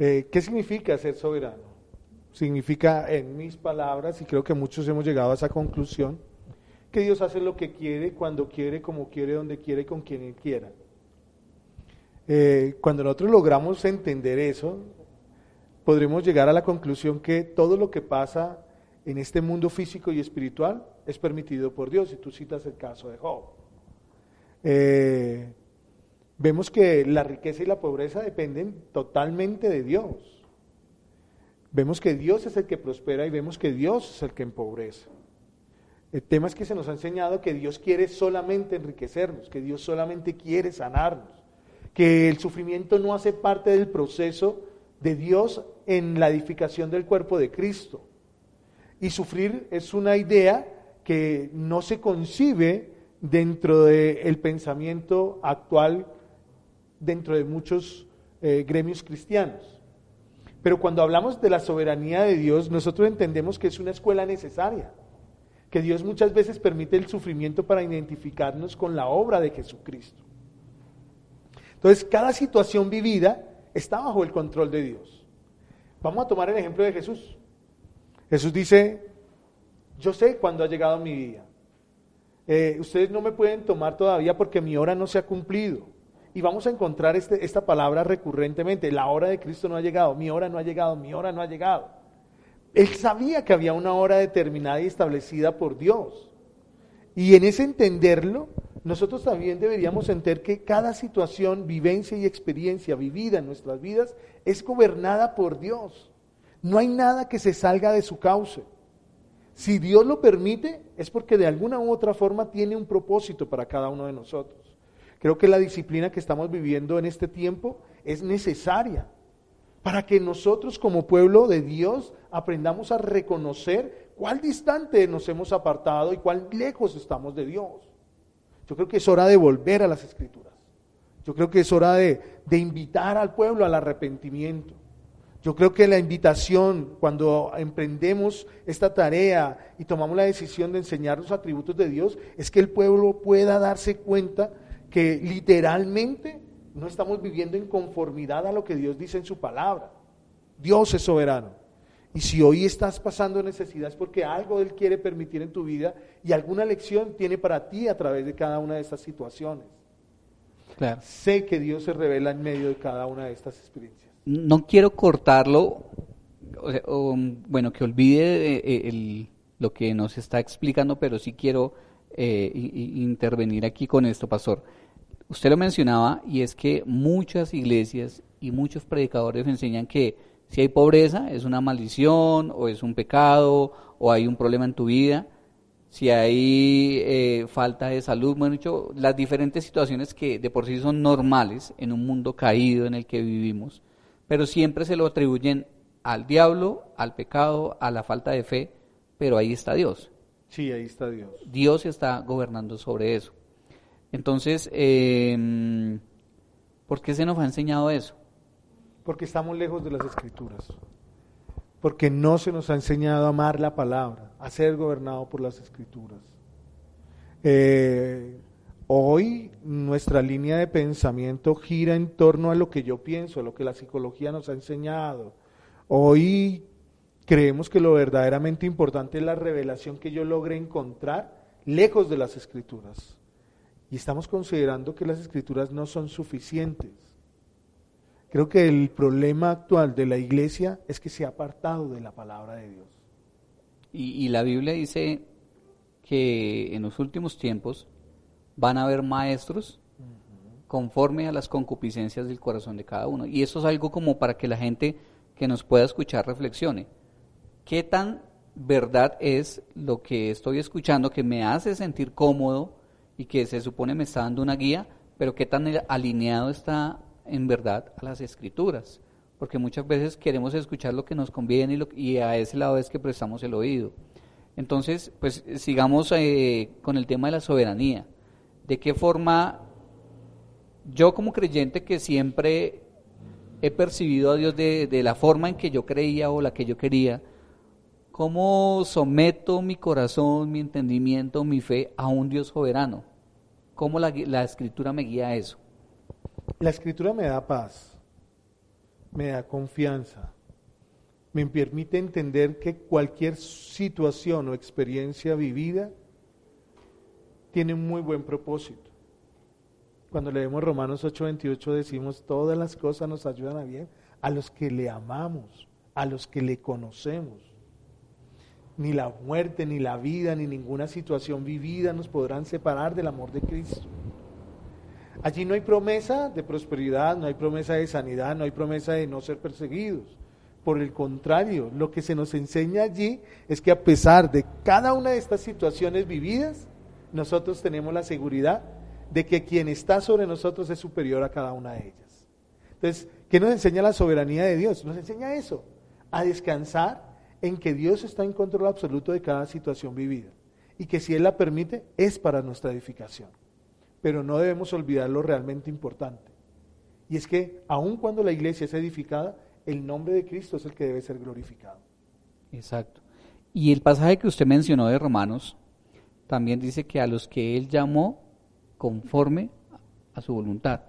Eh, ¿Qué significa ser soberano? Significa, en mis palabras, y creo que muchos hemos llegado a esa conclusión, que Dios hace lo que quiere, cuando quiere, como quiere, donde quiere, con quien quiera. Eh, cuando nosotros logramos entender eso, podremos llegar a la conclusión que todo lo que pasa en este mundo físico y espiritual es permitido por Dios. Y tú citas el caso de Job. Eh, vemos que la riqueza y la pobreza dependen totalmente de Dios. Vemos que Dios es el que prospera y vemos que Dios es el que empobrece. El tema es que se nos ha enseñado que Dios quiere solamente enriquecernos, que Dios solamente quiere sanarnos, que el sufrimiento no hace parte del proceso de Dios en la edificación del cuerpo de Cristo. Y sufrir es una idea que no se concibe dentro del pensamiento actual, dentro de muchos eh, gremios cristianos. Pero cuando hablamos de la soberanía de Dios, nosotros entendemos que es una escuela necesaria que Dios muchas veces permite el sufrimiento para identificarnos con la obra de Jesucristo. Entonces, cada situación vivida está bajo el control de Dios. Vamos a tomar el ejemplo de Jesús. Jesús dice, yo sé cuándo ha llegado mi día. Eh, ustedes no me pueden tomar todavía porque mi hora no se ha cumplido. Y vamos a encontrar este, esta palabra recurrentemente. La hora de Cristo no ha llegado, mi hora no ha llegado, mi hora no ha llegado. Él sabía que había una hora determinada y establecida por Dios. Y en ese entenderlo, nosotros también deberíamos entender que cada situación, vivencia y experiencia vivida en nuestras vidas es gobernada por Dios. No hay nada que se salga de su cauce. Si Dios lo permite, es porque de alguna u otra forma tiene un propósito para cada uno de nosotros. Creo que la disciplina que estamos viviendo en este tiempo es necesaria para que nosotros como pueblo de Dios aprendamos a reconocer cuál distante nos hemos apartado y cuál lejos estamos de Dios. Yo creo que es hora de volver a las escrituras. Yo creo que es hora de, invitar al pueblo al arrepentimiento. Yo creo que la invitación cuando emprendemos esta tarea y tomamos la decisión de enseñar los atributos de Dios es que el pueblo pueda darse cuenta que literalmente no estamos viviendo en conformidad a lo que Dios dice en su palabra. Dios es soberano. Y si hoy estás pasando necesidad es porque algo Él quiere permitir en tu vida y alguna lección tiene para ti a través de cada una de estas situaciones. Sé que Dios se revela en medio de cada una de estas experiencias. No quiero cortarlo, o, bueno, que olvide eh, lo que nos está explicando, pero sí quiero eh, intervenir aquí con esto, pastor. Usted lo mencionaba y es que muchas iglesias y muchos predicadores enseñan que si hay pobreza es una maldición o es un pecado o hay un problema en tu vida. Si hay eh, falta de salud, bueno, dicho, las diferentes situaciones que de por sí son normales en un mundo caído en el que vivimos, pero siempre se lo atribuyen al diablo, al pecado, a la falta de fe, pero ahí está Dios. Sí, ahí está Dios. Dios está gobernando sobre eso. Entonces, eh, ¿por qué se nos ha enseñado eso? Porque estamos lejos de las escrituras. Porque no se nos ha enseñado a amar la palabra, a ser gobernado por las escrituras. Eh, hoy nuestra línea de pensamiento gira en torno a lo que yo pienso, a lo que la psicología nos ha enseñado. Hoy creemos que lo verdaderamente importante es la revelación que yo logre encontrar lejos de las escrituras. Y estamos considerando que las escrituras no son suficientes. Creo que el problema actual de la iglesia es que se ha apartado de la palabra de Dios. Y, la Biblia dice que en los últimos tiempos van a haber maestros conforme a las concupiscencias del corazón de cada uno. Y eso es algo como para que la gente que nos pueda escuchar reflexione. ¿Qué tan verdad es lo que estoy escuchando que me hace sentir cómodo y que se supone me está dando una guía, pero qué tan alineado está en verdad a las escrituras, porque muchas veces queremos escuchar lo que nos conviene y, a ese lado es que prestamos el oído. Entonces, pues sigamos eh, con el tema de la soberanía. ¿De qué forma yo como creyente que siempre he percibido a Dios de, de la forma en que yo creía o la que yo quería, ¿Cómo someto mi corazón, mi entendimiento, mi fe a un Dios soberano? ¿Cómo la, escritura me guía a eso? La escritura me da paz, me da confianza, me permite entender que cualquier situación o experiencia vivida tiene un muy buen propósito. Cuando leemos Romanos 8:28 decimos, todas las cosas nos ayudan a bien a los que le amamos, a los que le conocemos. Ni la muerte, ni la vida, ni ninguna situación vivida nos podrán separar del amor de Cristo. Allí no hay promesa de prosperidad, no hay promesa de sanidad, no hay promesa de no ser perseguidos. Por el contrario, lo que se nos enseña allí es que a pesar de cada una de estas situaciones vividas, nosotros tenemos la seguridad de que quien está sobre nosotros es superior a cada una de ellas. Entonces, ¿qué nos enseña la soberanía de Dios? Nos enseña eso, a descansar en que Dios está en control absoluto de cada situación vivida y que si Él la permite es para nuestra edificación. Pero no debemos olvidar lo realmente importante. Y es que aun cuando la iglesia es edificada, el nombre de Cristo es el que debe ser glorificado. Exacto. Y el pasaje que usted mencionó de Romanos también dice que a los que Él llamó conforme a su voluntad.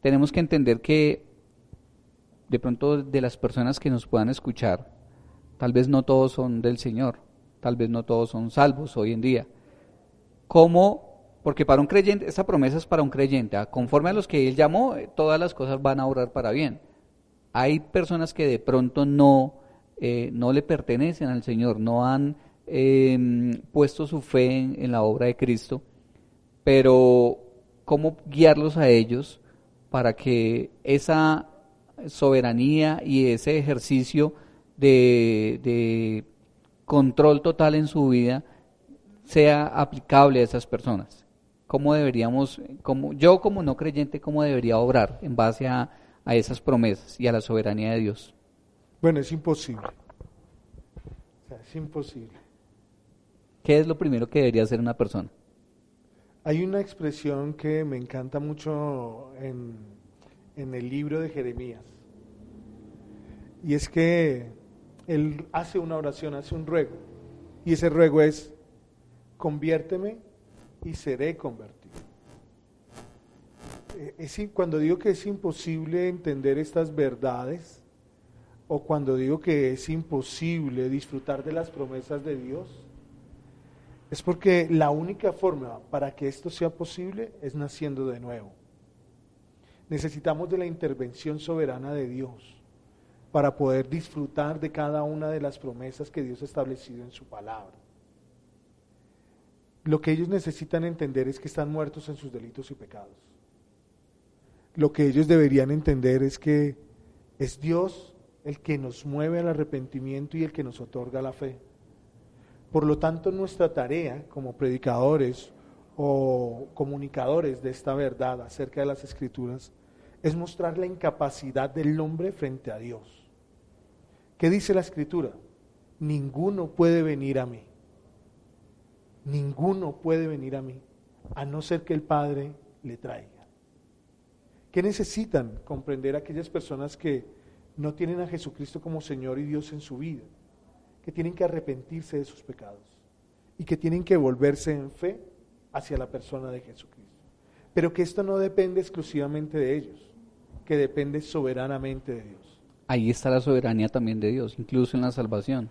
Tenemos que entender que de pronto de las personas que nos puedan escuchar, tal vez no todos son del Señor, tal vez no todos son salvos hoy en día. ¿Cómo? Porque para un creyente, esta promesa es para un creyente, ¿ah? conforme a los que Él llamó, eh, todas las cosas van a obrar para bien. Hay personas que de pronto no, eh, no le pertenecen al Señor, no han em, puesto su fe en la obra de Cristo pero cómo guiarlos a ellos para que esa soberanía y ese ejercicio de, control total en su vida sea aplicable a esas personas. ¿Cómo deberíamos, como, yo como no creyente, cómo debería obrar en base a, a esas promesas y a la soberanía de Dios? Bueno, es imposible. O sea, es imposible. ¿Qué es lo primero que debería hacer una persona? Hay una expresión que me encanta mucho en, el libro de Jeremías. Y es que él hace una oración, hace un ruego. Y ese ruego es, conviérteme y seré convertido. Eh, es, cuando digo que es imposible entender estas verdades, o cuando digo que es imposible disfrutar de las promesas de Dios, es porque la única forma para que esto sea posible es naciendo de nuevo. Necesitamos de la intervención soberana de Dios para poder disfrutar de cada una de las promesas que Dios ha establecido en su palabra. Lo que ellos necesitan entender es que están muertos en sus delitos y pecados. Lo que ellos deberían entender es que es Dios el que nos mueve al arrepentimiento y el que nos otorga la fe. Por lo tanto, nuestra tarea como predicadores o comunicadores de esta verdad acerca de las escrituras es mostrar la incapacidad del hombre frente a Dios. ¿Qué dice la escritura? Ninguno puede venir a mí. Ninguno puede venir a mí, a no ser que el Padre le traiga. ¿Qué necesitan comprender aquellas personas que no tienen a Jesucristo como Señor y Dios en su vida? que tienen que arrepentirse de sus pecados y que tienen que volverse en fe hacia la persona de Jesucristo. Pero que esto no depende exclusivamente de ellos, que depende soberanamente de Dios. Ahí está la soberanía también de Dios, incluso en la salvación.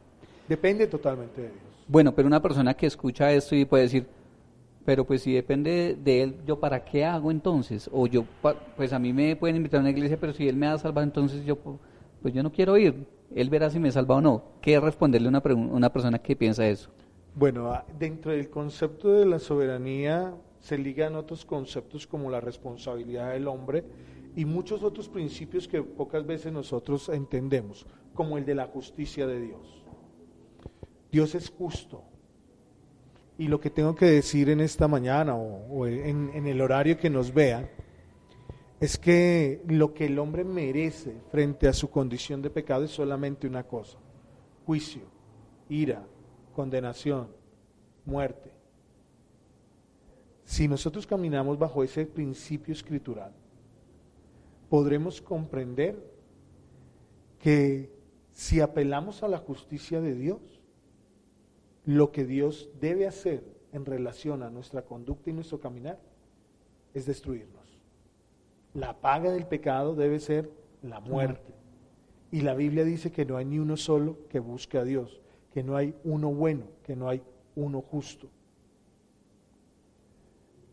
Depende totalmente de Dios. Bueno, pero una persona que escucha esto y puede decir, pero pues si depende de él, ¿yo para qué hago entonces? O yo, pues a mí me pueden invitar a una iglesia, pero si él me ha salvado, entonces yo, pues yo no quiero ir. Él verá si me salva o no. ¿Qué responderle a una, una persona que piensa eso? Bueno, ah, dentro del concepto de la soberanía se ligan otros conceptos como la responsabilidad del hombre y muchos otros principios que pocas veces nosotros entendemos, como el de la justicia de Dios. Dios es justo. Y lo que tengo que decir en esta mañana o, en, el horario que nos vean, es que lo que el hombre merece frente a su condición de pecado es solamente una cosa, juicio, ira, condenación, muerte. Si nosotros caminamos bajo ese principio escritural, podremos comprender que Si apelamos a la justicia de Dios, lo que Dios debe hacer en relación a nuestra conducta y nuestro caminar es destruirnos. La paga del pecado debe ser la muerte. Y la Biblia dice que no hay ni uno solo que busque a Dios, que no hay uno bueno, que no hay uno justo.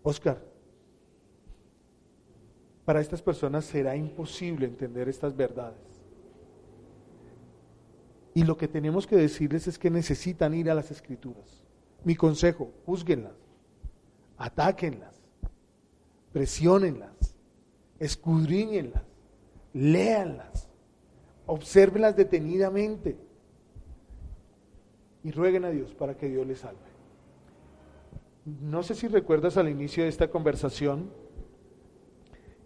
Oscar, para estas personas será imposible entender estas verdades. Y lo que tenemos que decirles es que necesitan ir a las escrituras. Mi consejo, juzguenlas, atáquenlas, presionenlas, escudriñenlas, léanlas, observenlas detenidamente y rueguen a Dios para que Dios les salve. No sé si recuerdas al inicio de esta conversación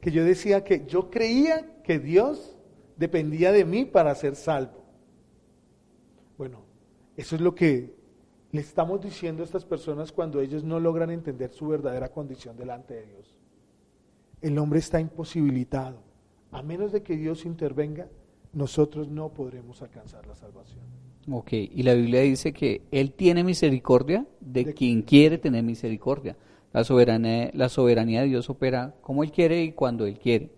que yo decía que yo creía que Dios dependía de mí para ser salvo. Bueno, eso es lo que le estamos diciendo a estas personas cuando ellos no logran entender su verdadera condición delante de Dios. El hombre está imposibilitado. A menos de que Dios intervenga, nosotros no podremos alcanzar la salvación. Ok, y la Biblia dice que Él tiene misericordia de, quien quiere tener misericordia. La soberanía, la soberanía de Dios opera como Él quiere y cuando Él quiere.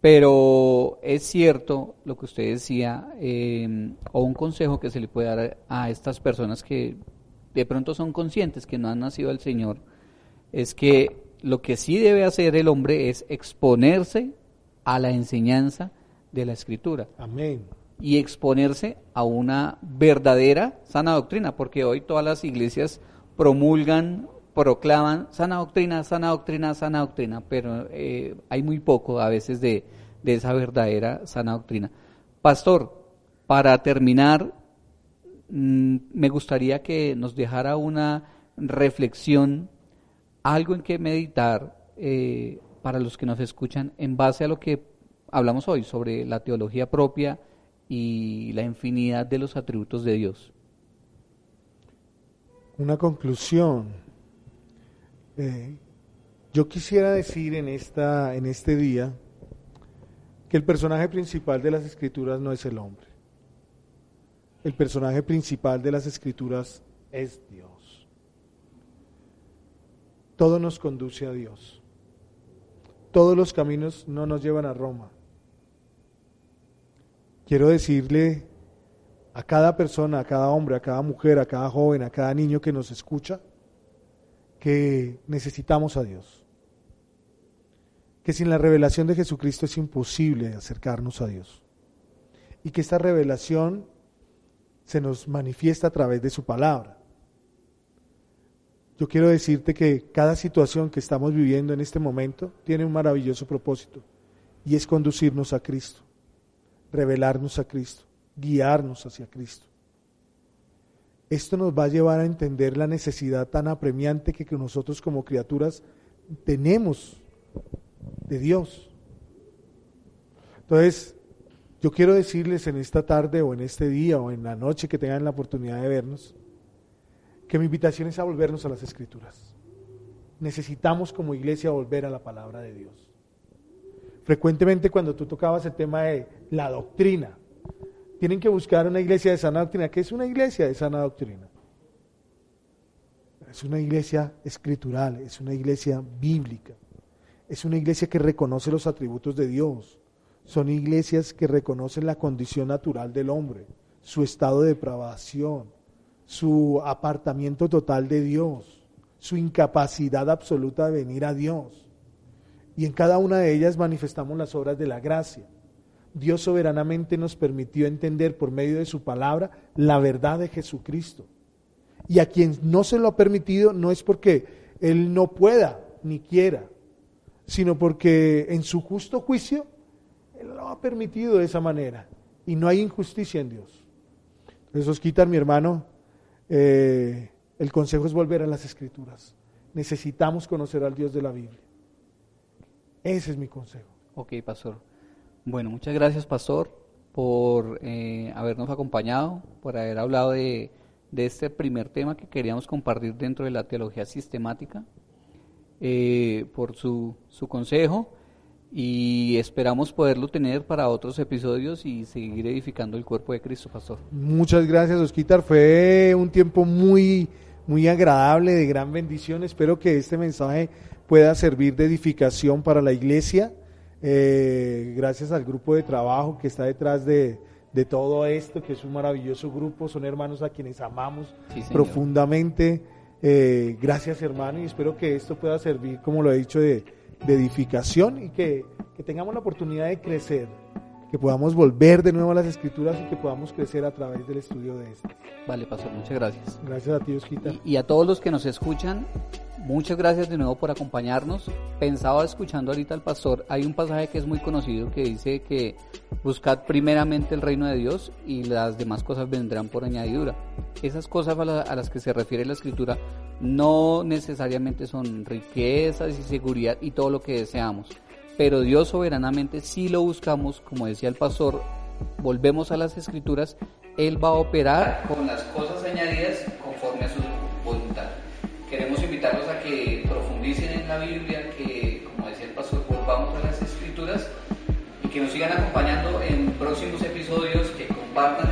Pero es cierto lo que usted decía, em, o un consejo que se le puede dar a estas personas que de pronto son conscientes que no han nacido al Señor, es que lo que sí debe hacer el hombre es exponerse a la enseñanza de la Escritura. Amén. Y exponerse a una verdadera sana doctrina, porque hoy todas las iglesias promulgan, proclaman sana doctrina, sana doctrina, sana doctrina, pero eh, hay muy poco a veces de, de esa verdadera sana doctrina. Pastor, para terminar, mm, me gustaría que nos dejara una reflexión, algo en que meditar eh, para los que nos escuchan en base a lo que hablamos hoy sobre la teología propia y la infinidad de los atributos de Dios. Una conclusión. Yo quisiera decir en, esta, en este día que el personaje principal de las escrituras no es el hombre. El personaje principal de las escrituras es Dios. Todo nos conduce a Dios. Todos los caminos no nos llevan a Roma. Quiero decirle a cada persona, a cada hombre, a cada mujer, a cada joven, a cada niño que nos escucha, que necesitamos a Dios que sin la revelación de Jesucristo es imposible acercarnos a Dios. Y que esta revelación se nos manifiesta a través de su palabra. Yo quiero decirte que cada situación que estamos viviendo en este momento tiene un maravilloso propósito y es conducirnos a Cristo, revelarnos a Cristo, guiarnos hacia Cristo. Esto nos va a llevar a entender la necesidad tan apremiante que, nosotros como criaturas tenemos de Dios. Entonces, yo quiero decirles en esta tarde o en este día o en la noche que tengan la oportunidad de vernos, que mi invitación es a volvernos a las escrituras. Necesitamos como iglesia volver a la palabra de Dios. Frecuentemente cuando tú tocabas el tema de la doctrina, tienen que buscar una iglesia de sana doctrina. ¿Qué es una iglesia de sana doctrina? Es una iglesia escritural, es una iglesia bíblica. Es una iglesia que reconoce los atributos de Dios. Son iglesias que reconocen la condición natural del hombre, su estado de depravación, su apartamiento total de Dios, su incapacidad absoluta de venir a Dios. Y en cada una de ellas manifestamos las obras de la gracia. Dios soberanamente nos permitió entender por medio de su palabra la verdad de Jesucristo. Y a quien no se lo ha permitido no es porque Él no pueda ni quiera, sino porque en su justo juicio Él lo ha permitido de esa manera y no hay injusticia en Dios. Entonces, quitar mi hermano, eh, el consejo es volver a las escrituras. Necesitamos conocer al Dios de la Biblia. Ese es mi consejo. Ok, pastor. Bueno, muchas gracias, pastor, por eh, habernos acompañado, por haber hablado de, este primer tema que queríamos compartir dentro de la teología sistemática. Eh, por su, su consejo y esperamos poderlo tener para otros episodios y seguir edificando el cuerpo de Cristo, pastor. Muchas gracias, Osquitar. Fue un tiempo muy, muy agradable, de gran bendición. Espero que este mensaje pueda servir de edificación para la iglesia. Eh, gracias al grupo de trabajo que está detrás de, todo esto, que es un maravilloso grupo. Son hermanos a quienes amamos profundamente. Eh, gracias, hermano, y espero que esto pueda servir, como lo he dicho, de de edificación y que, tengamos la oportunidad de crecer, que podamos volver de nuevo a las escrituras y que podamos crecer a través del estudio de esto. Vale, pastor, muchas gracias. Gracias a ti, Osquita. Y, a todos los que nos escuchan, muchas gracias de nuevo por acompañarnos. Pensaba escuchando ahorita al pastor, hay un pasaje que es muy conocido que dice que buscad primeramente el reino de Dios y las demás cosas vendrán por añadidura. Esas cosas a las que se refiere la escritura no necesariamente son riquezas y seguridad y todo lo que deseamos, pero Dios soberanamente si lo buscamos, como decía el pastor, volvemos a las escrituras, Él va a operar con las cosas añadidas conforme a su voluntad. Queremos invitarlos a que profundicen en la Biblia, que como decía el pastor, volvamos a las escrituras y que nos sigan acompañando en próximos episodios, que compartan